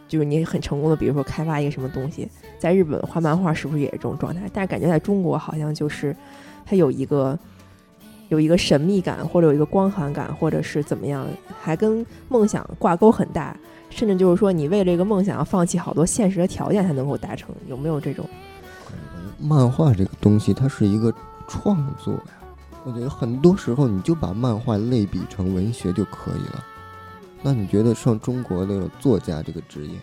就是你很成功的，比如说开发一个什么东西，在日本画漫画是不是也是这种状态？但是感觉在中国好像就是它有一个有一个神秘感，或者有一个光环感，或者是怎么样，还跟梦想挂钩很大，甚至就是说你为了一个梦想要放弃好多现实的条件才能够达成，有没有这种？漫画这个东西它是一个创作呀。我觉得很多时候你就把漫画类比成文学就可以了。那你觉得像中国那种作家这个职业，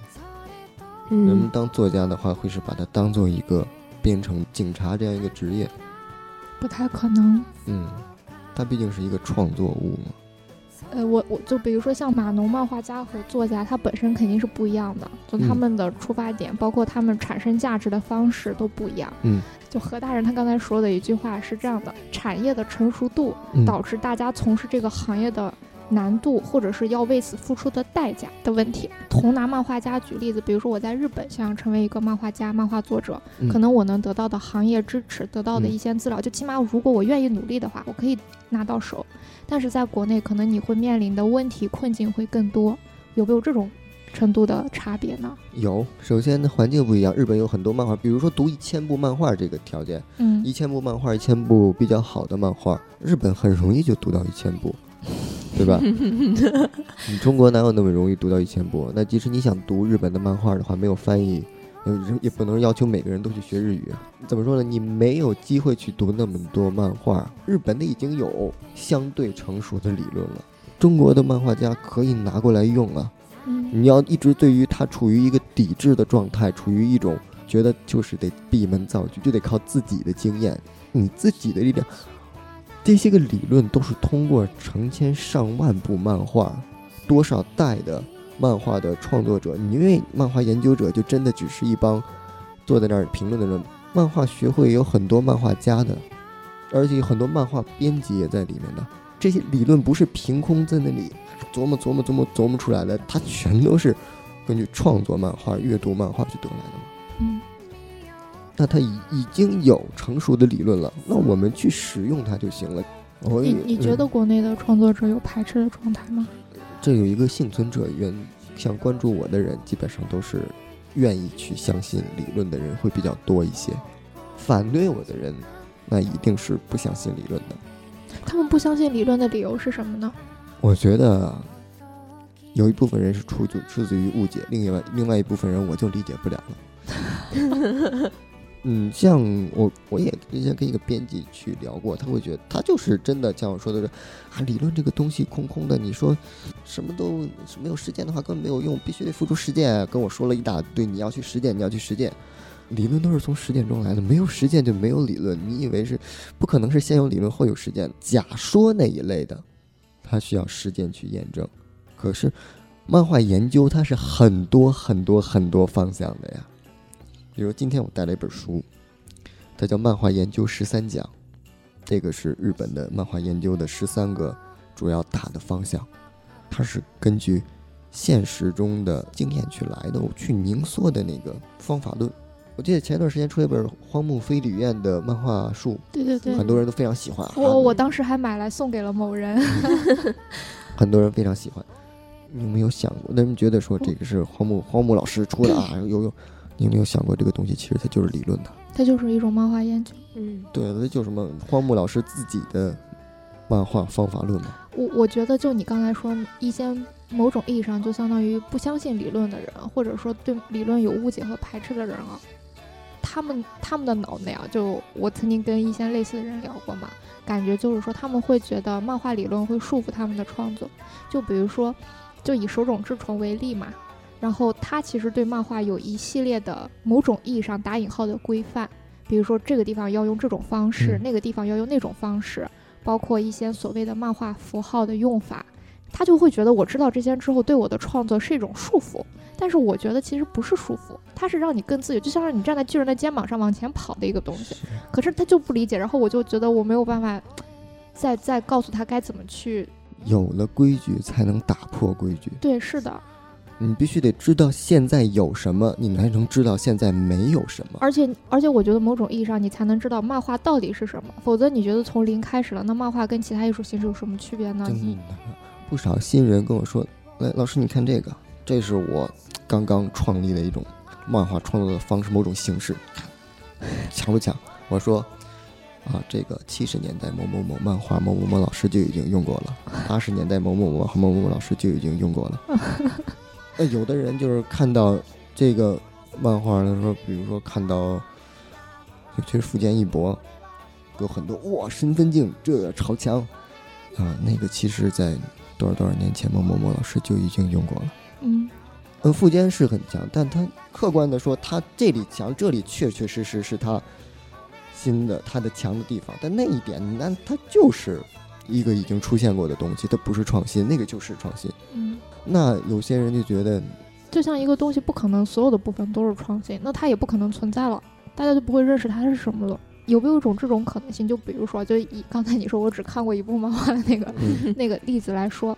人们嗯，当作家的话，会是把它当做一个变成警察这样一个职业，不太可能。嗯，它毕竟是一个创作物嘛。呃，我我就比如说像码农漫画家和作家，他本身肯定是不一样的，就他嗯们的出发点，包括他们产生价值的方式都不一样。嗯，就何大人他刚才说的一句话是这样的：产业的成熟度嗯导致大家从事这个行业的难度，或者是要为此付出的代价的问题。同拿漫画家举例子，比如说我在日本想要成为一个漫画家、漫画作者，嗯可能我能得到的行业支持，得到的嗯一些资料，就起码如果我愿意努力的话，我可以拿到手。但是在国内，可能你会面临的问题困境会更多，有没有这种程度的差别呢？有，首先呢环境不一样，日本有很多漫画，比如说读一千部漫画这个条件，嗯一千部漫画，一千部比较好的漫画，日本很容易就读到一千部，对吧？你中国哪有那么容易读到一千部？那即使你想读日本的漫画的话，没有翻译，也也不能要求每个人都去学日语。怎么说呢？你没有机会去读那么多漫画，日本的已经有相对成熟的理论了，中国的漫画家可以拿过来用啊。嗯你要一直对于他处于一个抵制的状态，处于一种觉得就是得闭门造句，就得靠自己的经验，你自己的力量。这些个理论都是通过成千上万部漫画，多少代的漫画的创作者，你因为漫画研究者就真的只是一帮坐在那儿评论的人。漫画学会有很多漫画家的，而且有很多漫画编辑也在里面的。这些理论不是凭空在那里琢磨琢磨琢磨琢磨出来的，它全都是根据创作漫画、阅读漫画去得来的嘛。嗯那它已已经有成熟的理论了，那我们去使用它就行了。我你你觉得嗯国内的创作者有排斥的状态吗？这有一个幸存者原，像关注我的人，基本上都是愿意去相信理论的人会比较多一些，反对我的人，那一定是不相信理论的。他们不相信理论的理由是什么呢？我觉得有一部分人是出自出自于误解，另外另外一部分人我就理解不了了。<laughs> 嗯，像我我也之前跟一个编辑去聊过，他会觉得他就是真的像我说的是啊，理论这个东西空空的，你说什么都没有实践的话根本没有用，必须得付出实践。跟我说了一大堆，你要去实践，你要去实践。理论都是从实践中来的，没有实践就没有理论。你以为是不可能是先有理论后有实践？假说那一类的，它需要实践去验证。可是漫画研究它是很多很多很多方向的呀。比如今天我带了一本书，它叫《漫画研究十三讲》，这个是日本的漫画研究的十三个主要大的方向，它是根据现实中的经验去来的，我去凝缩的那个方法论。我记得前段时间出了一本荒木飞吕彦的漫画书，对对对，很多人都非常喜欢。啊我我当时还买来送给了某人。<laughs> <laughs> 很多人非常喜欢。你有没有想过？那人觉得说这个是荒木荒木老师出的啊，有有，你有没有想过这个东西其实它就是理论的？它就是一种漫画研究。嗯，对，它就是什么荒木老师自己的漫画方法论嘛。我我觉得，就你刚才说，一些某种意义上就相当于不相信理论的人，或者说对理论有误解和排斥的人啊，他们他们的脑内啊，就我曾经跟一些类似的人聊过嘛，感觉就是说他们会觉得漫画理论会束缚他们的创作。就比如说，就以手冢治虫为例嘛，然后他其实对漫画有一系列的某种意义上打引号的规范，比如说这个地方要用这种方式，嗯那个地方要用那种方式。包括一些所谓的漫画符号的用法，他就会觉得我知道这些之后，对我的创作是一种束缚。但是我觉得其实不是束缚，它是让你更自由，就像是你站在巨人的肩膀上往前跑的一个东西。可是他就不理解，然后我就觉得我没有办法再再告诉他该怎么去。有了规矩才能打破规矩，对，是的，你必须得知道现在有什么，你才能知道现在没有什么。而且而且我觉得某种意义上你才能知道漫画到底是什么，否则你觉得从零开始了，那漫画跟其他艺术形式有什么区别呢？真你的，不少新人跟我说：“来，老师，你看这个，这是我刚刚创立的一种漫画创作的方式，某种形式，<laughs> 强不强？”我说：“啊，这个七十年代某某某漫画某某某老师就已经用过了，八十年代某某某某某某老师就已经用过了。”那有的人就是看到这个漫画的时候，比如说看到，尤其是福建一博，有很多哇身份证这个超强。啊，那个其实在多少多少年前某某某老师就已经用过了。嗯。嗯，富坚是很强，但他客观的说，他这里强，这里确确实实是他新的他的强的地方，但那一点那他就是一个已经出现过的东西，它不是创新，那个就是创新。嗯，那有些人就觉得，就像一个东西不可能所有的部分都是创新，那它也不可能存在了，大家就不会认识它是什么了。有没有一种这种可能性？就比如说，就以刚才你说我只看过一部漫画的那个嗯 <laughs> 那个例子来说，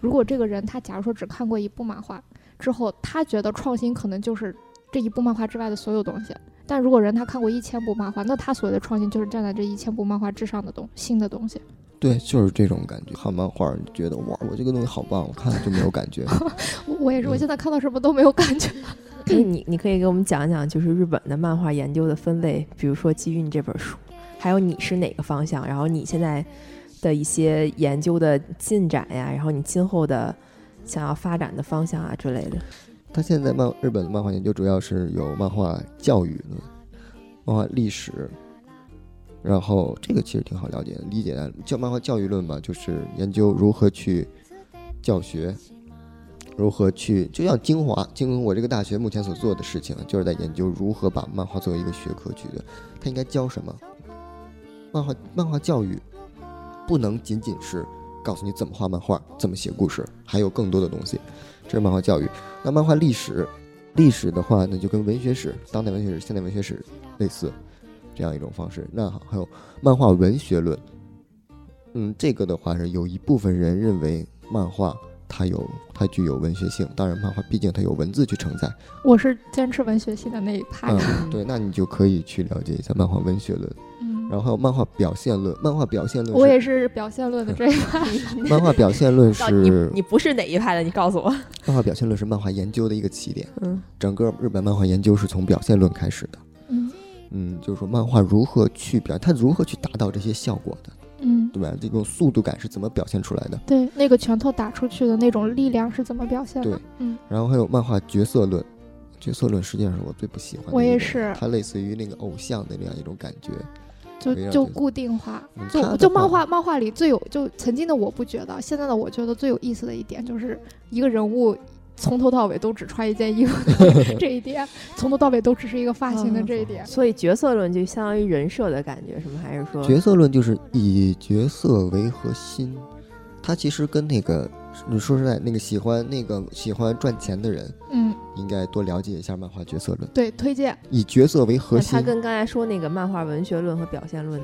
如果这个人他假如说只看过一部漫画之后，他觉得创新可能就是这一部漫画之外的所有东西。但如果人他看过一千部漫画，那他所谓的创新就是站在这一千部漫画之上的东新的东西。对，就是这种感觉。看漫画你觉得哇，我这个东西好棒，我看了就没有感觉。<laughs> 我我也是，我嗯现在看到什么都没有感觉。你你可以给我们讲讲，就是日本的漫画研究的分类，比如说基于你这本书，还有你是哪个方向，然后你现在的一些研究的进展呀，然后你今后的想要发展的方向啊之类的。他现在漫日本的漫画研究主要是有漫画教育论、漫画历史，然后这个其实挺好了解的理解的。叫漫画教育论嘛，就是研究如何去教学，如何去就像精华，精华我这个大学目前所做的事情，就是在研究如何把漫画作为一个学科去，它应该教什么？漫画漫画教育不能仅仅是告诉你怎么画漫画、怎么写故事，还有更多的东西，这是漫画教育。那漫画历史，历史的话，那就跟文学史、当代文学史、现代文学史类似，这样一种方式。那好还有漫画文学论，嗯，这个的话是有一部分人认为漫画它有它具有文学性，当然漫画毕竟它有文字去承载，我是坚持文学系的那一派。嗯，<laughs> 对，那你就可以去了解一下漫画文学论，嗯，然后还有漫画表现论，漫画表现论我也是表现论的这一派。<laughs> 漫画表现论是你不是哪一派的？你告诉我。漫画表现论是漫画研究的一个起点，嗯整个日本漫画研究是从表现论开始的。嗯嗯，就是说漫画如何去表，它如何去达到这些效果的，嗯，对吧？这种速度感是怎么表现出来的？对，那个拳头打出去的那种力量是怎么表现的对？嗯，然后还有漫画角色论，角色论实际上是我最不喜欢的。我也是它类似于那个偶像的那样一种感觉。就就固定化嗯，就就漫画漫画里最有就曾经的我不觉得，现在的我觉得最有意思的一点就是一个人物从头到尾都只穿一件衣服的 <laughs> 这一点，从头到尾都只是一个发型的这一点。所以角色论就相当于人设的感觉，是吗？还是说角色论就是以角色为核心，它其实跟那个你说实在，那个喜欢那个喜欢赚钱的人，嗯，应该多了解一下漫画角色论，对，推荐。以角色为核那它。跟刚才说那个漫画文学论和表现论，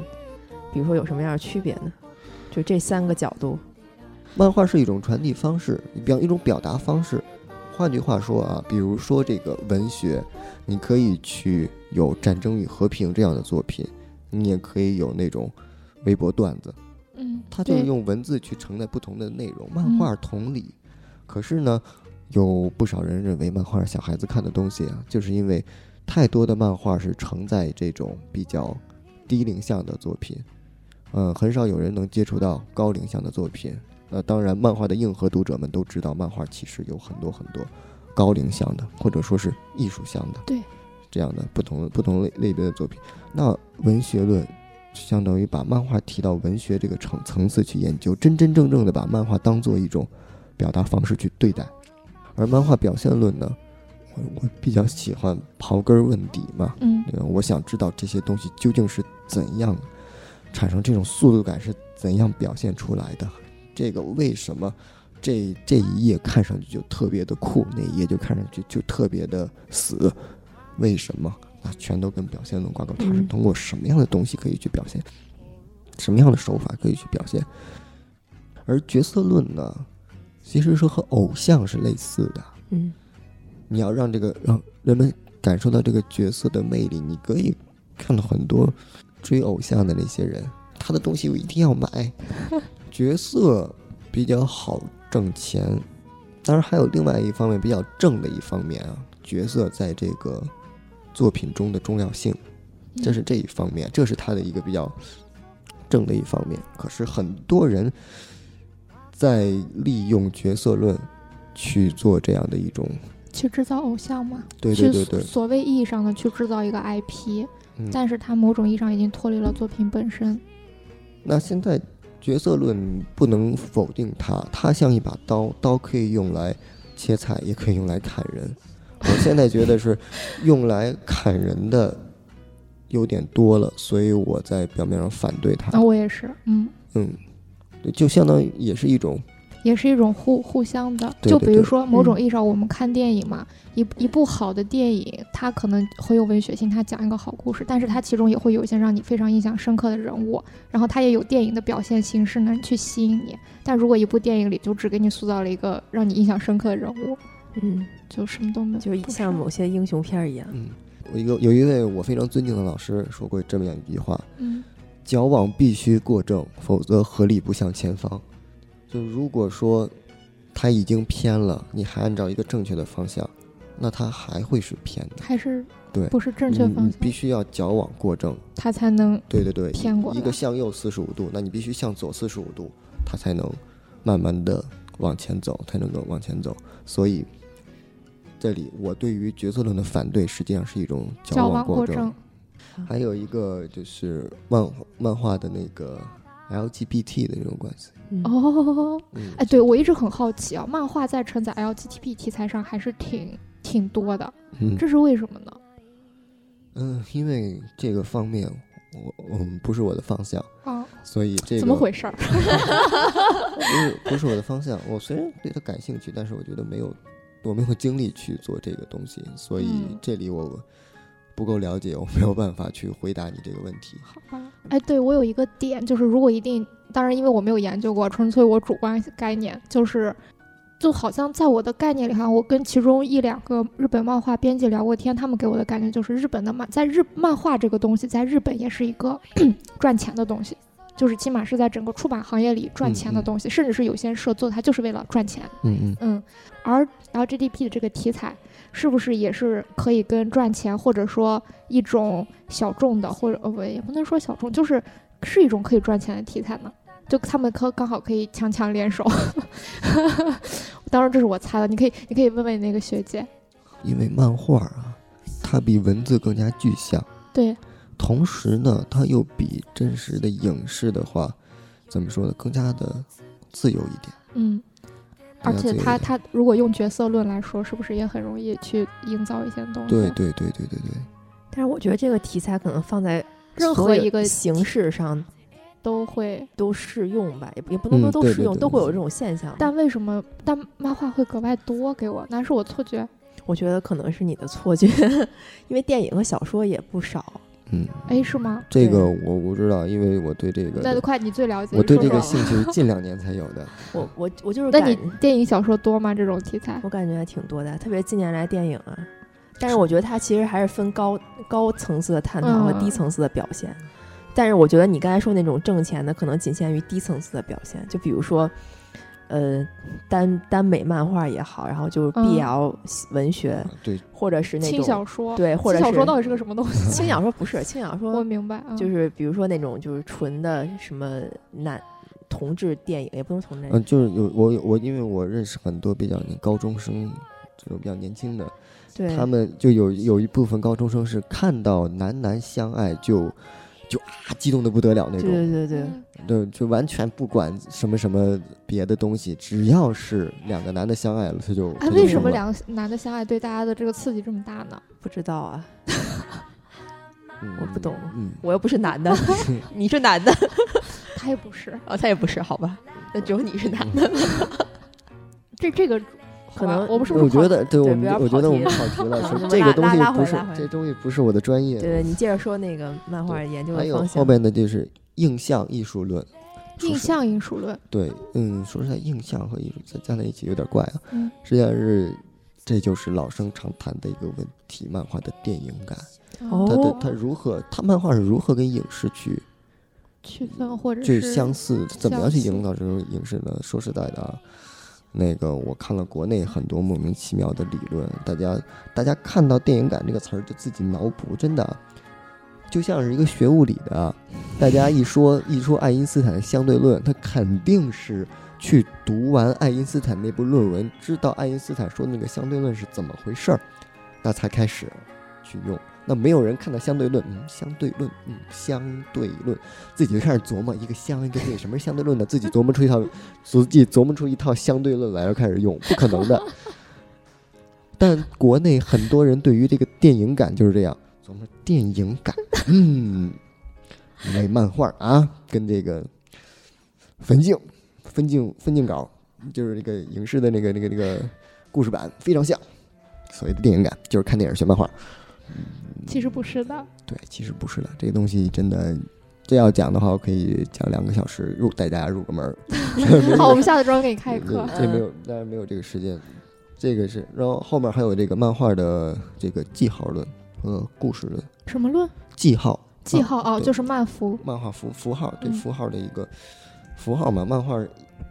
比如说有什么样的区别呢？就这三个角度。漫画是一种传递方式，表一种表达方式。换句话说啊，比如说这个文学，你可以去有《战争与和平》这样的作品，你也可以有那种微博段子，嗯，它就是用文字去承载不同的内容。漫画同理，可是呢，有不少人认为漫画是小孩子看的东西啊，就是因为太多的漫画是承载这种比较低龄向的作品，嗯，很少有人能接触到高龄向的作品。那当然，漫画的硬核读者们都知道，漫画其实有很多很多高龄向的，或者说是艺术向的，对，这样的不同不同类类别的作品。那文学论相当于把漫画提到文学这个层层次去研究，真真正正的把漫画当做一种表达方式去对待。而漫画表现论呢，我我比较喜欢刨根问底嘛，嗯？我想知道这些东西究竟是怎样产生这种速度感，是怎样表现出来的？这个为什么这这一页看上去就特别的酷，那一页就看上去就特别的死？为什么？啊，全都跟表现论挂钩。它是嗯通过什么样的东西可以去表现？什么样的手法可以去表现？而角色论呢，其实是和偶像是类似的。嗯你要让这个让人们感受到这个角色的魅力，你可以看到很多追偶像的那些人，他的东西我一定要买。角色比较好挣钱，当然还有另外一方面比较正的一方面啊，角色在这个作品中的重要性，这是这一方面，这是他的一个比较正的一方面。可是很多人在利用角色论去做这样的一种，去制造偶像嘛，对对对对去，所谓意义上的去制造一个 IP，、嗯。但是它某种意义上已经脱离了作品本身。那现在角色论不能否定它，它像一把刀，刀可以用来切菜，也可以用来砍人。我现在觉得是用来砍人的有点多了，所以我在表面上反对它。那，我也是，嗯，嗯，对，就相当于也是一种，也是一种互互相的。对对对就比如说某种嗯意义上，我们看电影嘛，一一部好的电影，它可能会有文学性，它讲一个好故事，但是它其中也会有一些让你非常印象深刻的人物，然后它也有电影的表现形式能去吸引你。但如果一部电影里就只给你塑造了一个让你印象深刻的人物，嗯，就什么都没有，就是像某些英雄片儿一样。嗯，我一个有一位我非常尊敬的老师说过这么样一句话：嗯矫枉必须过正，否则合力不向前方。就如果说他已经偏了，你还按照一个正确的方向，那他还会是偏的。还是对不是正确方向，你必须要矫枉过正。它才能对对对，偏过一个向右四十五度，那你必须向左四十五度，它才能慢慢的往前走，才能够往前走。所以，这里我对于决策论的反对，实际上是一种矫。枉过正。还有一个就是漫漫画的那个 LGBT 的这种关系。嗯，哦，嗯，哎，对我一直很好奇啊，漫画在承载 LGBT 题材上还是挺挺多的，嗯这是为什么呢？嗯，因为这个方面我我们不是我的方向，啊，所以这个怎么回事儿？不是不是我的方向。我虽然对它感兴趣，但是我觉得没有我没有精力去做这个东西，所以嗯这里我不够了解，我没有办法去回答你这个问题。好吧，哎，对我有一个点，就是如果一定，当然因为我没有研究过，纯粹我主观概念，就是就好像在我的概念里哈，我跟其中一两个日本漫画编辑聊过天，他们给我的感觉就是日本的漫，在日漫画这个东西，在日本也是一个 <coughs> 赚钱的东西。就是起码是在整个出版行业里赚钱的嗯嗯东西，甚至是有些社做它就是为了赚钱。嗯嗯，嗯，而 LGDP 的这个题材是不是也是可以跟赚钱，或者说一种小众的，或者呃不也不能说小众，就是是一种可以赚钱的题材呢？就他们可刚好可以强强联手。<laughs> 当然这是我猜的，你可以你可以问问你那个学姐。因为漫画啊，它比文字更加具象。对，同时呢，它又比真实的影视的话，怎么说呢，更加的自由一点。嗯，而且他他如果用角色论来说，是不是也很容易去营造一些东西？对对对对对对，但是我觉得这个题材可能放在任何一个形式上都会。都适用吧，也不也不能说都适用，对对对都会有这种现象。但为什么但漫画会格外多给我？那是我错觉？我觉得可能是你的错觉，<laughs> 因为电影和小说也不少。嗯，哎，是吗？这个我不知道，因为我对这个的，那快，你最了解。我对这个兴趣是近两年才有的。<laughs> 我我我就是那感你电影、小说多吗？这种题材？我感觉还挺多的，特别近年来电影啊。但是我觉得它其实还是分高高层次的探讨和嗯低层次的表现。但是我觉得你刚才说那种挣钱的，可能仅限于低层次的表现。就比如说，呃，耽耽美漫画也好，然后就是嗯 BL 文学，啊对，或者是那轻种小说？对，或者是轻小说到底是个什么东西？轻小说不是轻小说我，明白啊，就是比如说那种就是纯的什么男同志电影，也不能同志嗯，就是有我我，因为我认识很多比较高中生，这种比较年轻的，对，他们就有有一部分高中生是看到男男相爱就就啊激动的不得了那种，对对对，嗯。对，就完全不管什么什么别的东西，只要是两个男的相爱了，他就哎，他就为什么两个男的相爱对大家的这个刺激这么大呢？不知道啊，<laughs> 嗯我不懂嗯，我又不是男的 <laughs> <laughs> 你是男的，他也不是，哦，他也不是，好吧，那只有你是男的，这这个可能我们是不是我觉得对我们我觉得我们跑题了跑题了，咱们是这个东西不是这东西不是我的专业，对对，你接着说那个漫画研究还有后的方向。边的就是印象艺术论，印象艺术论？对，嗯，说实在，印象和艺术在加在一起有点怪啊。嗯，实际上是，这就是老生常谈的一个问题：漫画的电影感，哦它的它如何，它漫画是如何跟影视去区分或者去是相似，怎么样去营造这种影视呢？说实在的啊，那个我看了国内很多莫名其妙的理论，大家大家看到电影感这个词儿就自己脑补，真的。就像是一个学物理的，大家一说 <laughs> 一说爱因斯坦相对论，他肯定是去读完爱因斯坦那部论文，知道爱因斯坦说那个相对论是怎么回事儿，那才开始去用。那没有人看到相对论，嗯，相对论，嗯，相对论，自己就开始琢磨一个相一个对，什么是相对论呢？自己琢磨出一套，自己琢磨出一套相对论来，要开始用，不可能的。但国内很多人对于这个电影感就是这样，琢磨电影感，嗯，因为漫画啊，跟这个分镜、分镜、分镜稿，就是这个影视的那个、那个、那个故事版非常像。所谓的电影感，就是看电影学漫画。其实不是的，对，其实不是的，这个东西真的，这要讲的话，我可以讲两个小时，入带大家入个门儿。<laughs> 好，我们下次专门给你开一课。这没有，当然没有这个时间。这个是，然后后面还有这个漫画的这个记号论和故事论。什么论？记号。记号哦，就是漫幅。漫画符符号，对嗯符号的一个符号嘛。漫画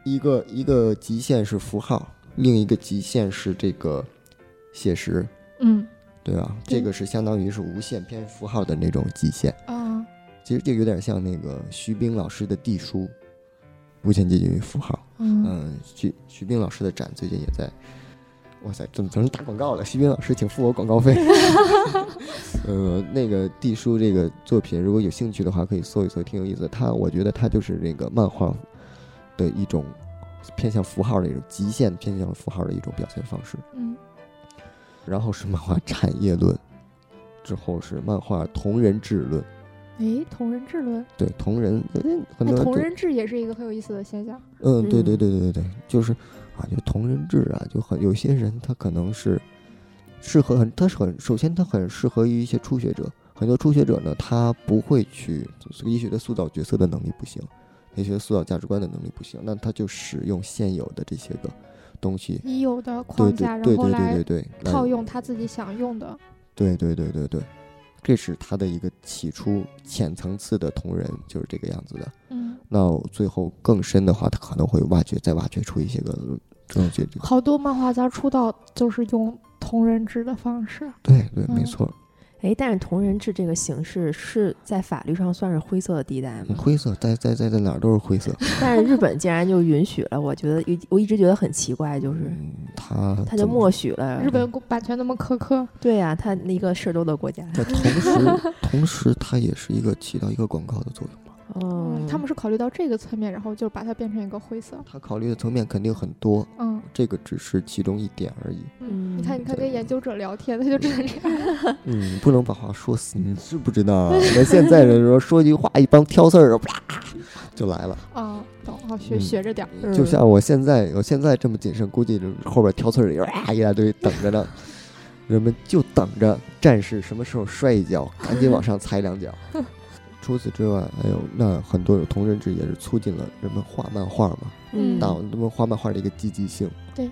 一个一个极限是符号，另一个极限是这个写实，嗯对吧？这个是相当于是无限偏符号的那种极限。啊，其实这个有点像那个徐冰老师的地书，无限接近于符号。嗯嗯，徐徐冰老师的展最近也在，哇塞，怎么成打广告了？徐冰老师，请付我广告费。<laughs> 呃，那个地书这个作品，如果有兴趣的话，可以搜一搜，挺有意思的。他，我觉得他就是那个漫画的一种偏向符号的一种极限偏向符号的一种表现方式。嗯然后是漫画产业论，之后是漫画同人志论。诶，同人志论，对同人，呃很哎，多人对同人志也是一个很有意思的现象。嗯，对对嗯对对对对，就是啊，就同人志啊，就很有些人他可能是适合很，他是很首先他很适合于一些初学者，很多初学者呢，他不会去，医学的塑造角色的能力不行，也许他塑造价值观的能力不行，那他就使用现有的这些个东西，已有的对框架，对对对对然后来套用他自己想用的。对对对对对，这是他的一个起初浅层次的同人就是这个样子的。嗯，那最后更深的话，他可能会挖掘，再挖掘出一些个这种结局。好多漫画家出道就是用同人志的方式。对对，没嗯错，哎，但是同人志这个形式是在法律上算是灰色的地带吗？灰色，在在在在哪儿都是灰色。<laughs> 但是日本竟然就允许了，我觉得一我一直觉得很奇怪，就是嗯，他他就默许了日本版权那么苛刻，对呀、他那个事儿多的国家，在同时，<laughs> 同时它也是一个起到一个广告的作用吧。哦嗯，他们是考虑到这个层面，然后就把它变成一个灰色。他考虑的层面肯定很多，嗯这个只是其中一点而已。嗯，你嗯看，你看跟研究者聊天，他就只能这样。嗯，不能把话说死，你知不知道现在的时候说句话，一帮挑刺儿的啪就来了。啊，懂好，学嗯学着点儿。嗯就像我现在，我现在这么谨慎，估计后边挑刺儿的人啊一大堆等着呢。人们就等着战士什么时候摔一跤，赶紧往上踩两脚。除此之外，还有那很多有同人志也是促进了人们画漫画嘛，嗯那人们画漫画的一个积极性，对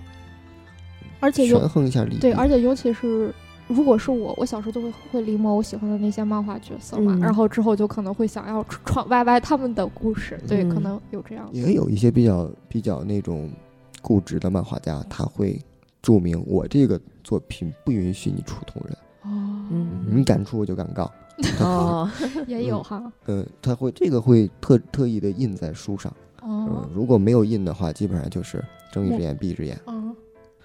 而且尤权衡一下利益。对，而且尤其是如果是我，我小时候就会会临摹我喜欢的那些漫画角色嘛，嗯然后之后就可能会想要闯歪歪他们的故事，对，可嗯能有这样的。也有一些比较比较那种固执的漫画家，他会注明我这个作品不允许你出同人，哦，你敢出我就敢告。<laughs> 哦，<laughs> 也有哈，嗯，他会这个会特特意的印在书上。哦。嗯，，如果没有印的话，基本上就是睁一只眼闭一只眼。嗯，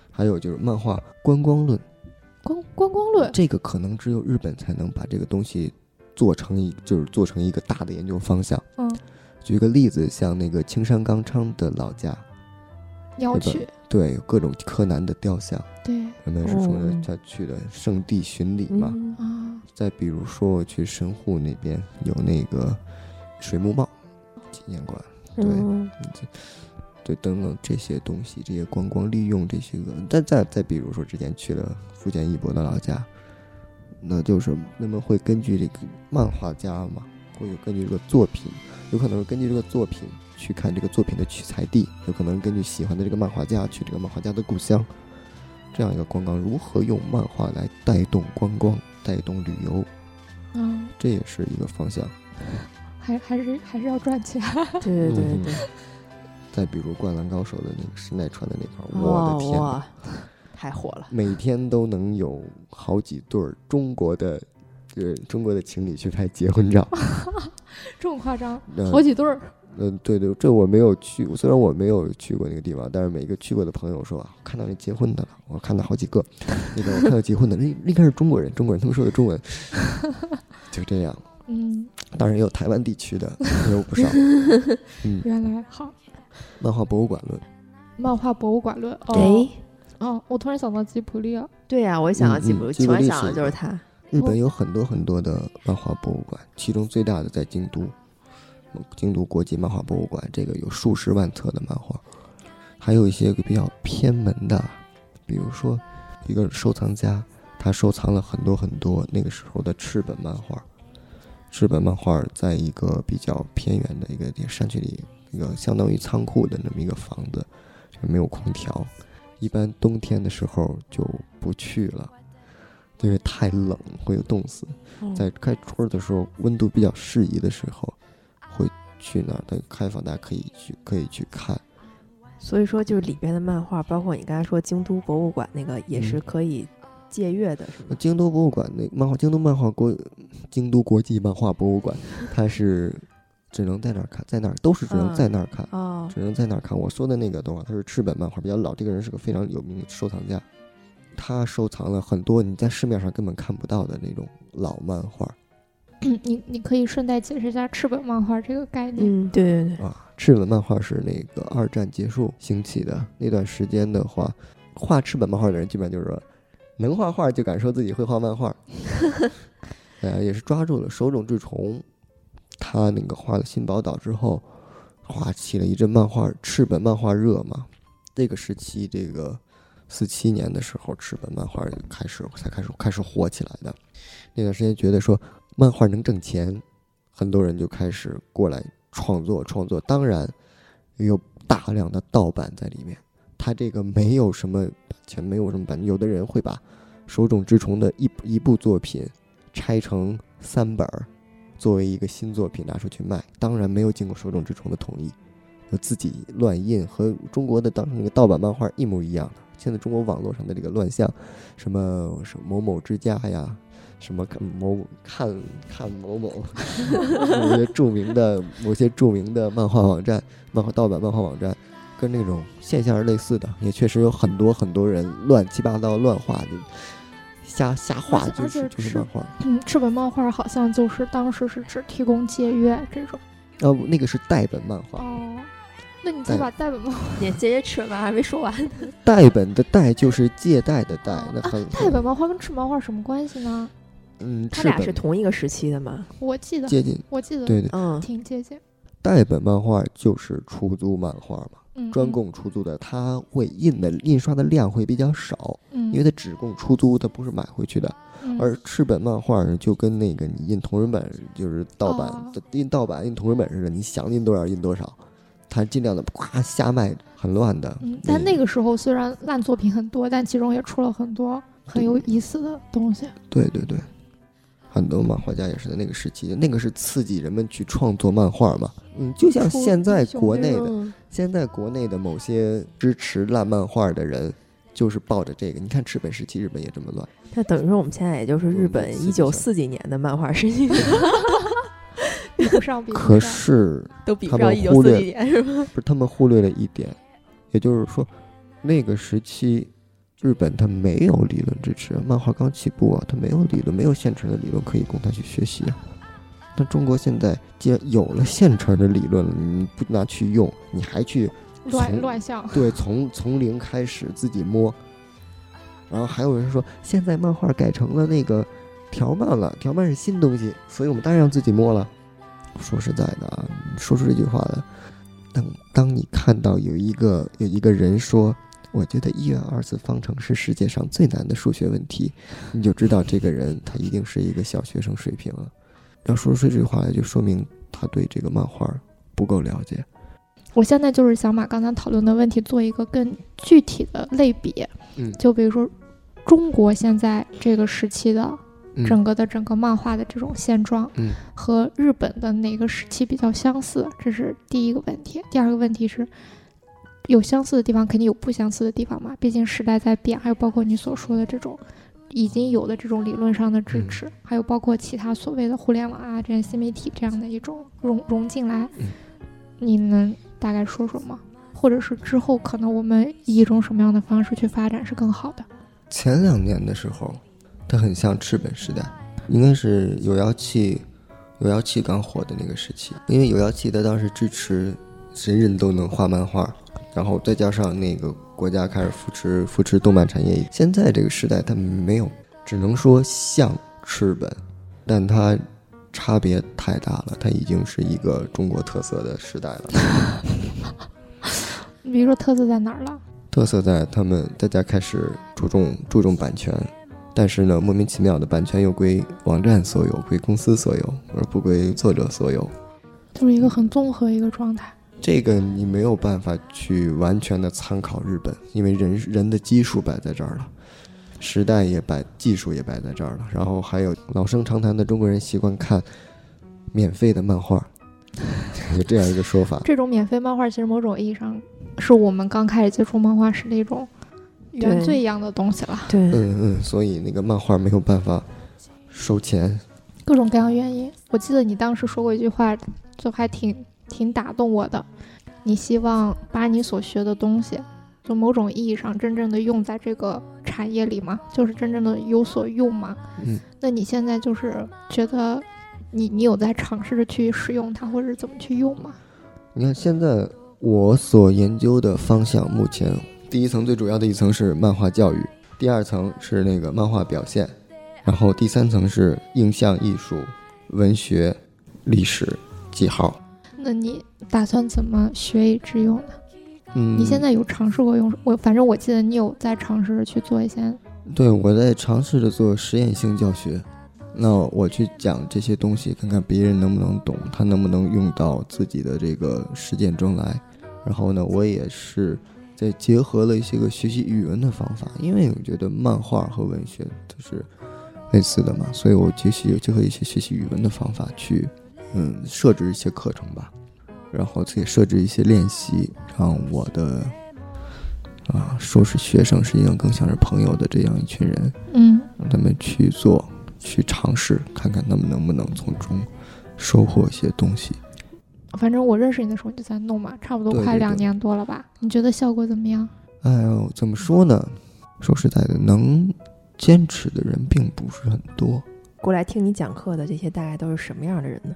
还有就是漫画观光论，观观光论，这个可能只有日本才能把这个东西做成一，就是做成一个大的研究方向。嗯，举个例子，像那个青山刚昌的老家，要日本去，对，有各种柯南的雕像，对人们是说哦他去的圣地巡礼嘛。嗯啊，再比如说，我去神户那边有那个水木茂纪念馆，对嗯对，等等这些东西，这些观光利用这些个，再再再比如说，之前去了福建一博的老家，那就是那么会根据这个漫画家嘛，会有根据这个作品，有可能是根据这个作品去看这个作品的取材地，有可能根据喜欢的这个漫画家去这个漫画家的故乡，这样一个观光如何用漫画来带动观光、带动旅游，嗯，这也是一个方向。还还是还是要赚钱，<laughs> 对对对。再比如《灌篮高手》的那个石奈川的那块儿，我的天。太火了，每天都能有好几对儿中国的，呃，中国的情侣去拍结婚照。<laughs> 这么夸张，呃好几对儿，嗯、对对，这我没有去，虽然我没有去过那个地方，但是每个去过的朋友说啊，看到那结婚的了，我看到好几个，那个我看到结婚的，那应该是中国人，中国人，他们说的中文，<laughs> 就这样。嗯，当然也有台湾地区的，也有不少。<laughs> 嗯，原来好，漫画博物馆论，漫画博物馆论，哦哎，哦，我突然想到吉普力了，对呀，我一想到嗯吉普力，嗯吉卜力突然想的就是他，日本有很多很多的漫画博物馆，其中最大的在京都，京都国际漫画博物馆，这个有数十万册的漫画，还有一些个比较偏门的，比如说一个收藏家，他收藏了很多很多那个时候的赤本漫画。赤本漫画在一个比较偏远的一个山区里，一个相当于仓库的那么一个房子，没有空调，一般冬天的时候就不去了，因为太冷会有冻死。在开春的时候，温度比较适宜的时候，去那儿，它开放，大家可以去，可以去看。所以说，就是里边的漫画，包括你刚才说京都博物馆那个，也是可以借阅的，是吗？京都博物馆那漫画，京都漫画国，京都国际漫画博物馆，<laughs> 它是只能在那儿看，在那儿都是只能在那儿看，哦，只能在那儿看。我说的那个的话，它是赤本漫画，比较老。这个人是个非常有名的收藏家，他收藏了很多你在市面上根本看不到的那种老漫画。<clears throat> 你你可以顺带解释一下赤本漫画这个概念。嗯，对对对。啊，赤本漫画是那个二战结束兴起的那段时间的话，画赤本漫画的人基本上就是说，能画画就敢说自己会画漫画。<laughs> 呃，也是抓住了手冢治虫，他那个画了《新宝岛》之后，画起了一阵漫画赤本漫画热嘛。这个时期，这个四七年的时候，赤本漫画开始才开始开始火起来的。那段时间觉得说漫画能挣钱，很多人就开始过来创作创作。当然，有大量的盗版在里面。他这个没有什么版权，没有什么版权，有的人会把手冢治虫的一一部作品。拆成三本，作为一个新作品拿出去卖，当然没有经过手冢治虫的同意，自己乱印，和中国的当时那个盗版漫画一模一样的。现在中国网络上的这个乱象，什么某某之家呀，什么看某看看某某，某些著名的某些著名的漫画网站、漫画盗版漫画网站，跟那种现象是类似的，也确实有很多很多人乱七八糟乱画的。瞎瞎画就是就是漫画，嗯，赤本漫画好像就是当时是只提供借阅这种，哦，那个是代本漫画哦，那你再把代本漫画，你借借赤本还没说完呢。代本的代就是借贷的贷，那很代本漫画跟赤本漫画什么关系呢？嗯，他俩是同一个时期的吗？我记得接近，我记得对对，嗯，挺接近。代本漫画就是出租漫画嘛。专供出租的，它会印的印刷的量会比较少，嗯，因为它只供出租，它不是买回去的。而赤本漫画就跟那个你印同人本就是盗版的印盗版印同人本似的，你想印多少印多少，它尽量的夸瞎卖，很乱的。嗯，但那个时候虽然烂作品很多，但其中也出了很多很有意思的东西。对对对。很多漫画家也是在那个时期，那个是刺激人们去创作漫画嘛。嗯，就像现在国内的，现在国内的某些支持烂漫画的人，就是抱着这个。你看，赤本时期日本也这么乱。那等于说，我们现在也就是日本一九四几年的漫画时期，比不上。可是都比不上一九四几年，是吗？不是，他们忽略了一点，也就是说，那个时期。日本它没有理论支持，漫画刚起步啊，它没有理论，没有现成的理论可以供他去学习啊。但中国现在既然有了现成的理论了，你不拿去用，你还去乱乱象？对，从从零开始自己摸。然后还有人说，现在漫画改成了那个条漫了，条漫是新东西，所以我们当然要自己摸了。说实在的啊，说出这句话的，当当你看到有一个有一个人说。我觉得一元二次方程是世界上最难的数学问题，你就知道这个人他一定是一个小学生水平了。要说出这句话来，就说明他对这个漫画不够了解。我现在就是想把刚才讨论的问题做一个更具体的类比，嗯，就比如说中国现在这个时期的整个的整个漫画的这种现状，嗯，和日本的哪个时期比较相似？这是第一个问题。第二个问题是。有相似的地方，肯定有不相似的地方嘛。毕竟时代在变，还有包括你所说的这种已经有的这种理论上的支持，还有包括其他所谓的互联网啊，这些新媒体这样的一种融融进来，你能大概说说吗？或者是之后可能我们以一种什么样的方式去发展是更好的？前两年的时候，它很像赤本时代，应该是有妖气，有妖气刚火的那个时期，因为有妖气它当时支持人人都能画漫画。然后再加上那个国家开始扶持扶持动漫产业，现在这个时代它没有，只能说像赤本，但它差别太大了，它已经是一个中国特色的时代了。比如说特色在哪儿了？<laughs> 特色在他们大家开始注重注重版权，但是呢，莫名其妙的版权又归网站所有，归公司所有，而不归作者所有。就是一个很综合一个状态。这个你没有办法去完全的参考日本，因为人人的基数摆在这儿了，时代也摆，技术也摆在这儿了，然后还有老生常谈的中国人习惯看免费的漫画，<laughs> 有这样一个说法。这种免费漫画其实某种意义上是我们刚开始接触漫画时的一种原罪一样的东西了。对，嗯嗯，所以那个漫画没有办法收钱。各种各样原因，我记得你当时说过一句话，就还挺挺打动我的。你希望把你所学的东西，从某种意义上真正的用在这个产业里吗？就是真正的有所用吗？嗯，那你现在就是觉得你你有在尝试着去使用它，或者怎么去用吗？你看现在我所研究的方向，目前第一层最主要的一层是漫画教育，第二层是那个漫画表现，然后第三层是影像艺术、文学、历史、记号。那你打算怎么学以致用呢？嗯，你现在有尝试过用？我反正我记得你有在尝试着去做一些。对，我在尝试着做实验性教学。那我去讲这些东西，看看别人能不能懂，他能不能用到自己的这个实践中来。然后呢，我也是在结合了一些个学习语文的方法，因为我觉得漫画和文学都是类似的嘛，所以我学习结合一些学习语文的方法去，嗯，设置一些课程吧，然后自己设置一些练习，让我的啊说是学生，实际上更像是朋友的这样一群人，嗯让他们去做，去尝试，看看他们能不能从中收获一些东西。反正我认识你的时候你就在弄嘛，差不多快两年多了吧？你觉得效果怎么样？哎呦，怎么说呢？说实在的，能坚持的人并不是很多。过来听你讲课的这些大概都是什么样的人呢？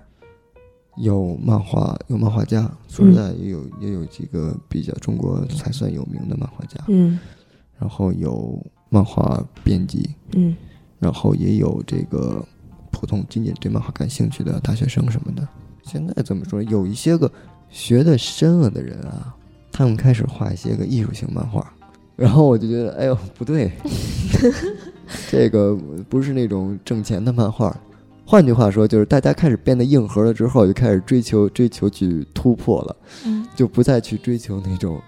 有漫画，有漫画家，说实在也有、也有几个比较中国才算有名的漫画家，嗯然后有漫画编辑，嗯然后也有这个普通仅仅对漫画感兴趣的大学生什么的。现在怎么说？有一些个学的深了的人啊，他们开始画一些个艺术性漫画，然后我就觉得，哎呦，不对，<laughs> 这个不是那种挣钱的漫画。换句话说，就是大家开始变得硬核了之后，就开始追求追求去突破了。嗯就不再去追求那种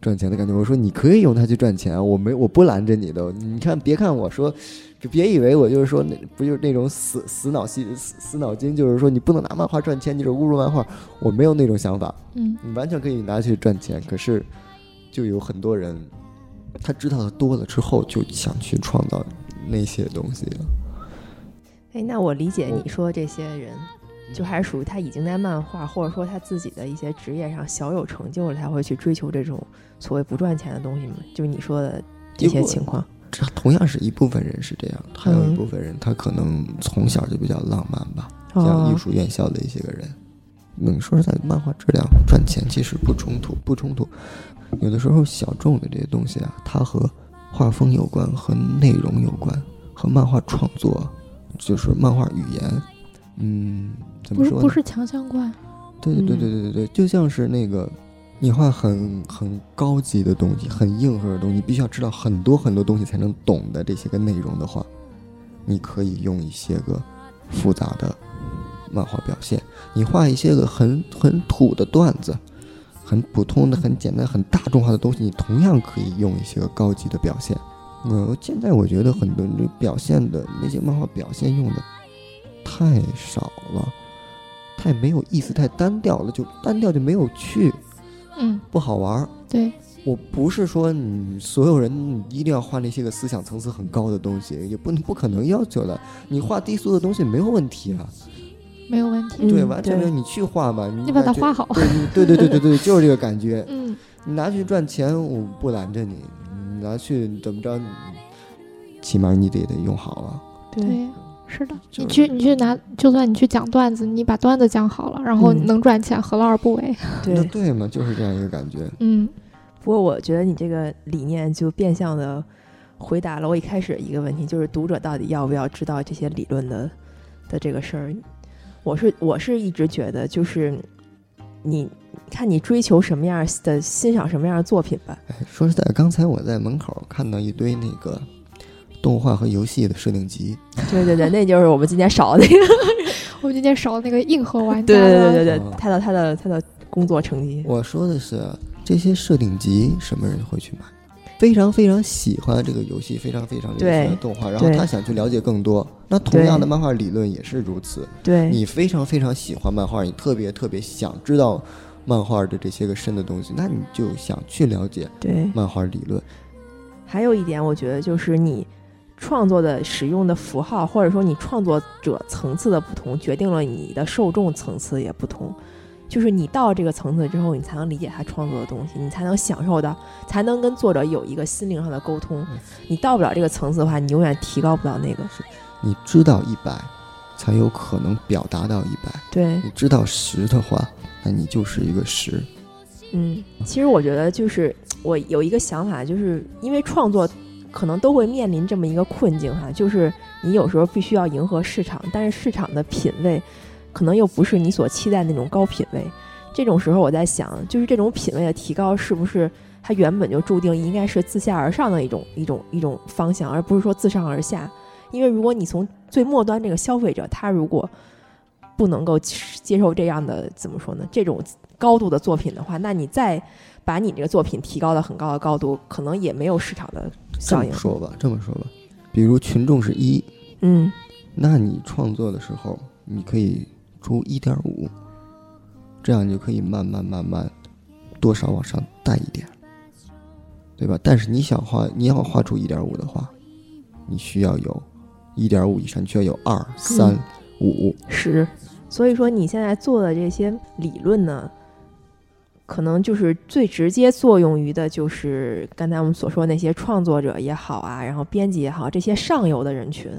赚钱的感觉。我说你可以用它去赚钱，我没我不拦着你的。你看，别看我说，就别以为我就是说那不就是那种死死脑细死死脑筋，就是说你不能拿漫画赚钱，你是侮辱漫画。我没有那种想法，嗯你完全可以拿去赚钱。可是就有很多人，他知道的多了之后，就想去创造那些东西了。哎，那我理解你说这些人，就还是属于他已经在漫画或者说他自己的一些职业上小有成就了，才会去追求这种所谓不赚钱的东西吗？就是你说的这些情况。这同样是一部分人是这样，还有一嗯部分人他可能从小就比较浪漫吧。像哦艺术院校的一些个人。嗯，说实在，漫画质量赚钱其实不冲突，不冲突。有的时候小众的这些东西啊，它和画风有关，和内容有关，和漫画创作，就是漫画语言。嗯，怎么说呢？不是不是强相关。对对对对对对对，就像是那个，你画很很高级的东西，很硬核的东西，你必须要知道很多很多东西才能懂的这些个内容的话，你可以用一些个复杂的漫画表现。你画一些个很很土的段子，很普通的、很简单、很大众化的东西，你同样可以用一些个高级的表现。嗯，现在我觉得很多这表现的那些漫画表现用的太少了。太没有意思，太单调了，就单调就没有趣，嗯，不好玩儿。对，我不是说你所有人你一定要画那些个思想层次很高的东西，也不能不可能要求的。你画低俗的东西没有问题啊，没有问题。嗯对，完全没有。你去画嘛，你你把它画好。<laughs> 对对对对对对，就是这个感觉。嗯，你拿去赚钱，我不拦着你；你拿去怎么着，你起码你得得用好了。对对，是的。你去你去拿，就算你去讲段子，你把段子讲好了，然后嗯能赚钱，何乐而不为？对。对嘛，就是这样一个感觉。嗯不过我觉得你这个理念就变相的回答了我一开始一个问题，就是读者到底要不要知道这些理论的的这个事儿。我是我是一直觉得，就是你看你追求什么样的欣赏什么样的作品吧。哎，说实在，刚才我在门口看到一堆那个动画和游戏的设定集，对对对，<laughs> 那就是我们今天少的那个。<laughs> 我们今天少的那个硬核玩家。对对对对对哦，他的他的他的工作成绩。我说的是这些设定集，什么人会去买？非常非常喜欢这个游戏，非常非常喜对欢动画，然后他想去了解更多。那同样的漫画理论也是如此。对，你非常非常喜欢漫画，你特别特别想知道漫画的这些个深的东西，那你就想去了解对。漫画理论。还有一点，我觉得就是你创作的使用的符号，或者说你创作者层次的不同，决定了你的受众层次也不同。就是你到这个层次之后，你才能理解他创作的东西，你才能享受到，才能跟作者有一个心灵上的沟通。你到不了这个层次的话，你永远提高不到那个。你知道一百，才有可能表达到一百。对，你知道十的话，你就是一个十。嗯，其实我觉得就是我有一个想法，就是因为创作可能都会面临这么一个困境哈，就是你有时候必须要迎合市场，但是市场的品味可能又不是你所期待那种高品位。这种时候我在想，就是这种品味的提高是不是它原本就注定应该是自下而上的一种一种一种方向，而不是说自上而下？因为如果你从最末端这个消费者，他如果不能够接受这样的怎么说呢？这种高度的作品的话，那你再把你这个作品提高到很高的高度，可能也没有市场的效应。么说吧，这么说吧，比如群众是一，嗯那你创作的时候，你可以出一点五，这样你就可以慢慢慢慢多少往上带一点，对吧？但是你想画，你要画出一点五的话，你需要有一点五以上，你需要有二、三、五。十，所以说你现在做的这些理论呢，可能就是最直接作用于的，就是刚才我们所说那些创作者也好啊，然后编辑也好，这些上游的人群。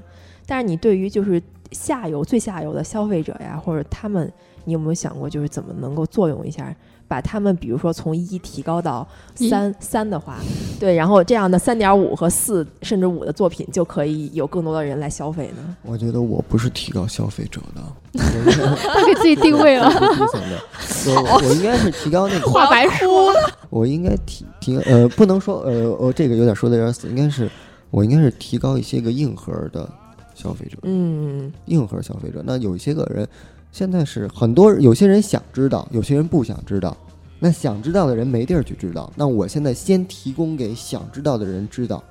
但是你对于就是下游最下游的消费者呀，或者他们，你有没有想过，就是怎么能够作用一下，把他们比如说从一提高到三三的话，对，然后这样的三点五和四甚至五的作品就可以有更多的人来消费呢？我觉得我不是提高消费者的，<laughs> 他给自己定位了，我我应该是提高那个 <laughs> 画白书。<laughs> 我应该提提呃，不能说呃，我这个有点说的有点死，应该是我应该是提高一些个硬核的消费者，嗯硬核消费者。那有一些个人现在是很多有些人想知道，有些人不想知道。那想知道的人没地儿去知道，那我现在先提供给想知道的人知道。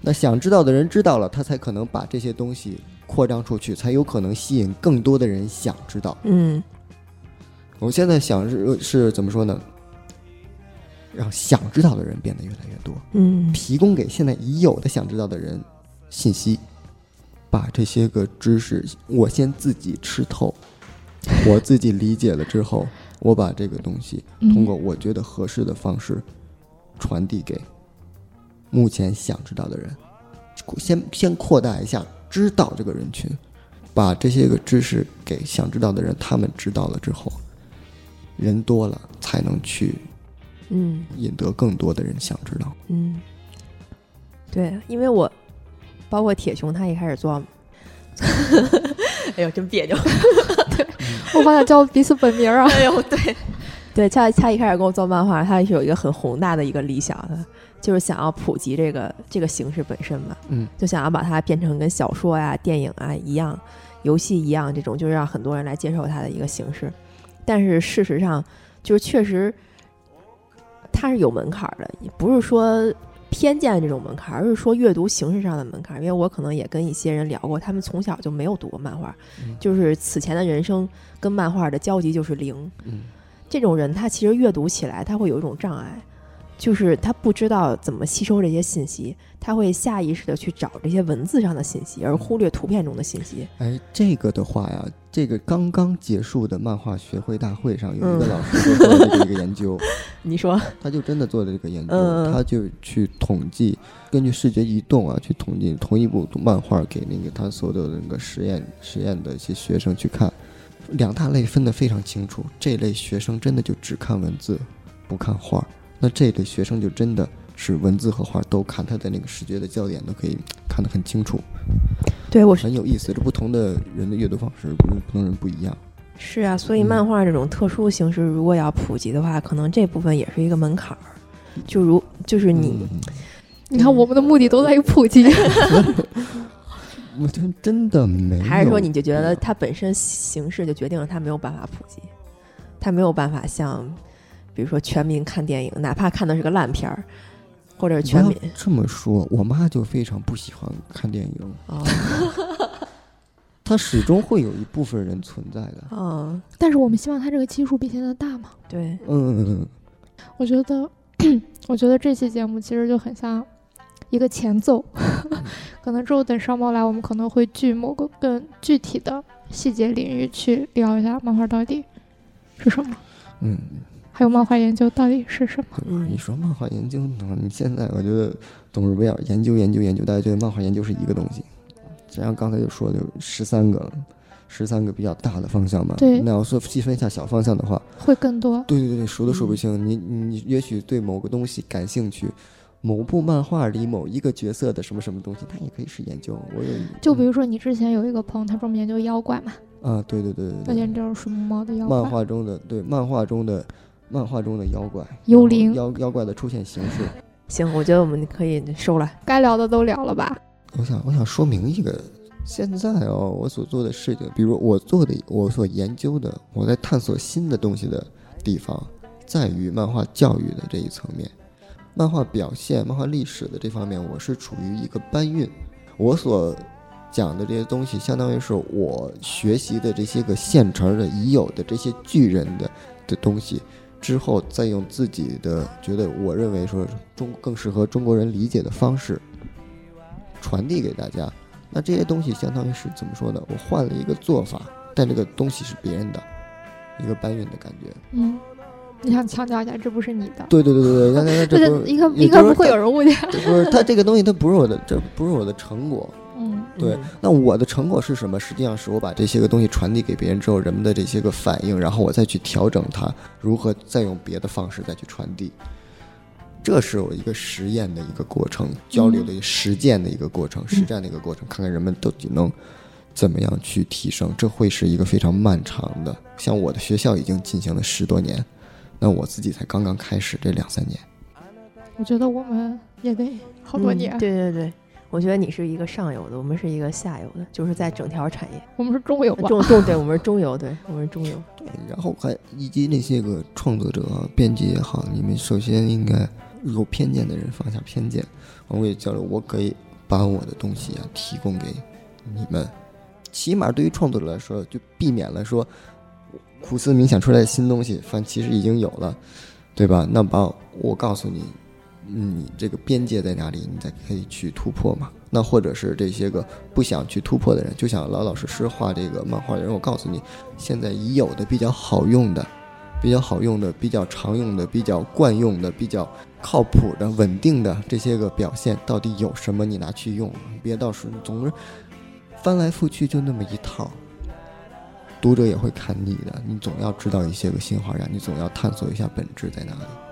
那想知道的人知道了，他才可能把这些东西扩张出去，才有可能吸引更多的人想知道。嗯我现在想是是怎么说呢？让想知道的人变得越来越多，嗯提供给现在已有的想知道的人信息，把这些个知识我先自己吃透，我自己理解了之后，我把这个东西嗯通过我觉得合适的方式传递给目前想知道的人，先先扩大一下知道这个人群，把这些个知识给想知道的人，他们知道了之后，人多了才能去嗯。引得更多的人想知道。嗯，对，因为我包括铁熊，他一开始做，<laughs> 哎呦，真别扭。<laughs> 对我把他叫彼此本名啊。哎呦，对，<laughs> 对，他他一开始跟我做漫画，他是有一个很宏大的一个理想的，就是想要普及这个这个形式本身嘛，嗯，就想要把它变成跟小说呀、电影啊一样，游戏一样这种，就是让很多人来接受它的一个形式。但是事实上，就是确实它是有门槛儿的，也不是说偏见这种门槛儿，而是说阅读形式上的门槛儿。因为我可能也跟一些人聊过，他们从小就没有读过漫画，嗯就是此前的人生跟漫画的交集就是零。嗯这种人他其实阅读起来他会有一种障碍，就是他不知道怎么吸收这些信息，他会下意识的去找这些文字上的信息，而忽略图片中的信息。哎，这个的话呀，这个刚刚结束的漫画学会大会上，有一个嗯老师就做了这个一个研究，<laughs> 你说，他就真的做了这个研究，他就去统计，根据视觉移动啊，去统计同一部漫画给那个他所有的那个实验实验的一些学生去看，两大类分得非常清楚。这类学生真的就只看文字，不看画儿；那这类学生就真的是文字和画都看，他的那个视觉的焦点都可以看得很清楚，对我是很有意思。这不同的人的阅读方式，不是不同人不一样。是啊，所以嗯漫画这种特殊形式如果要普及的话，可能这部分也是一个门槛儿。就如就是你，嗯你看我们的目的都在于普及，<laughs> 我真真的没有，还是说你就觉得它本身形式就决定了它没有办法普及，它没有办法像，比如说全民看电影，哪怕看的是个烂片儿，或者是全民这么说，我妈就非常不喜欢看电影，哦，<laughs> 她始终会有一部分人存在的。嗯，但是我们希望它这个基数比现在大嘛。对，嗯，我觉得，<clears throat> 我觉得这期节目其实就很像一个前奏，<laughs> 可能之后等上猫来，我们可能会据某个更具体的细节领域去聊一下漫画到底是什么，嗯，还有漫画研究到底是什么。你说漫画研究呢？你现在我觉得董事不要研究研究研究，大家觉得漫画研究是一个东西，实际上刚才就说的有十三个了，十三个比较大的方向嘛。对那要说细分一下小方向的话，会更多，对对对，数都数不嗯清。你你也许对某个东西感兴趣，某部漫画里某一个角色的什么什么东西，它也可以是研究。我有就比如说你之前有一个朋友，他专门研究妖怪嘛，啊，对对对对对，他研究水母猫的妖怪漫，画中的对漫画中的漫画中的妖怪，幽灵妖妖怪的出现形式。行，我觉得我们可以收了。该聊的都聊了吧？我想，我想说明一个，现在哦，我所做的事情，比如我做的，我所研究的，我在探索新的东西的地方，在于漫画教育的这一层面，漫画表现、漫画历史的这方面，我是处于一个搬运。我所讲的这些东西，相当于是我学习的这些个现成的、已有的这些巨人的的东西，之后再用自己的觉得我认为说中更适合中国人理解的方式传递给大家。那这些东西相当于是怎么说呢？我换了一个做法，但这个东西是别人的，一个搬运的感觉。嗯，你想强调一下，这不是你的，对对对对对，<laughs> 应该应该不会有人误解。这不是它这个东西，它不是我的，这不是我的成果。嗯，对嗯那我的成果是什么？实际上是我把这些个东西传递给别人之后，人们的这些个反应，然后我再去调整它，如何再用别的方式再去传递。这是我一个实验的一个过程，交流的一个实践的一个过程，实战的一个过程，看看人们到底能怎么样去提升。这会是一个非常漫长的。像我的学校已经进行了十多年，那我自己才刚刚开始这两三年。我觉得我们也得好多年，嗯对对对，我觉得你是一个上游的，我们是一个下游的，就是在整条产业我们是中游吧？中中，对我们是中游，对我们是中游。对然后还以及那些个创作者啊、编辑也好，你们首先应该有偏见的人放下偏见，我也交流，我可以把我的东西啊提供给你们，起码对于创作者来说，就避免了说苦思冥想出来的新东西，反正其实已经有了，对吧？那把我告诉你，嗯你这个边界在哪里，你才可以去突破嘛。那或者是这些个不想去突破的人，就想老老实实画这个漫画的人，我告诉你，现在已有的比较好用的、比较好用的、比较常用的、比较惯用的、比较靠谱的、稳定的这些个表现到底有什么？你拿去用，别到时候总是翻来覆去就那么一套，读者也会看腻的。你总要知道一些个新花样，你总要探索一下本质在哪里。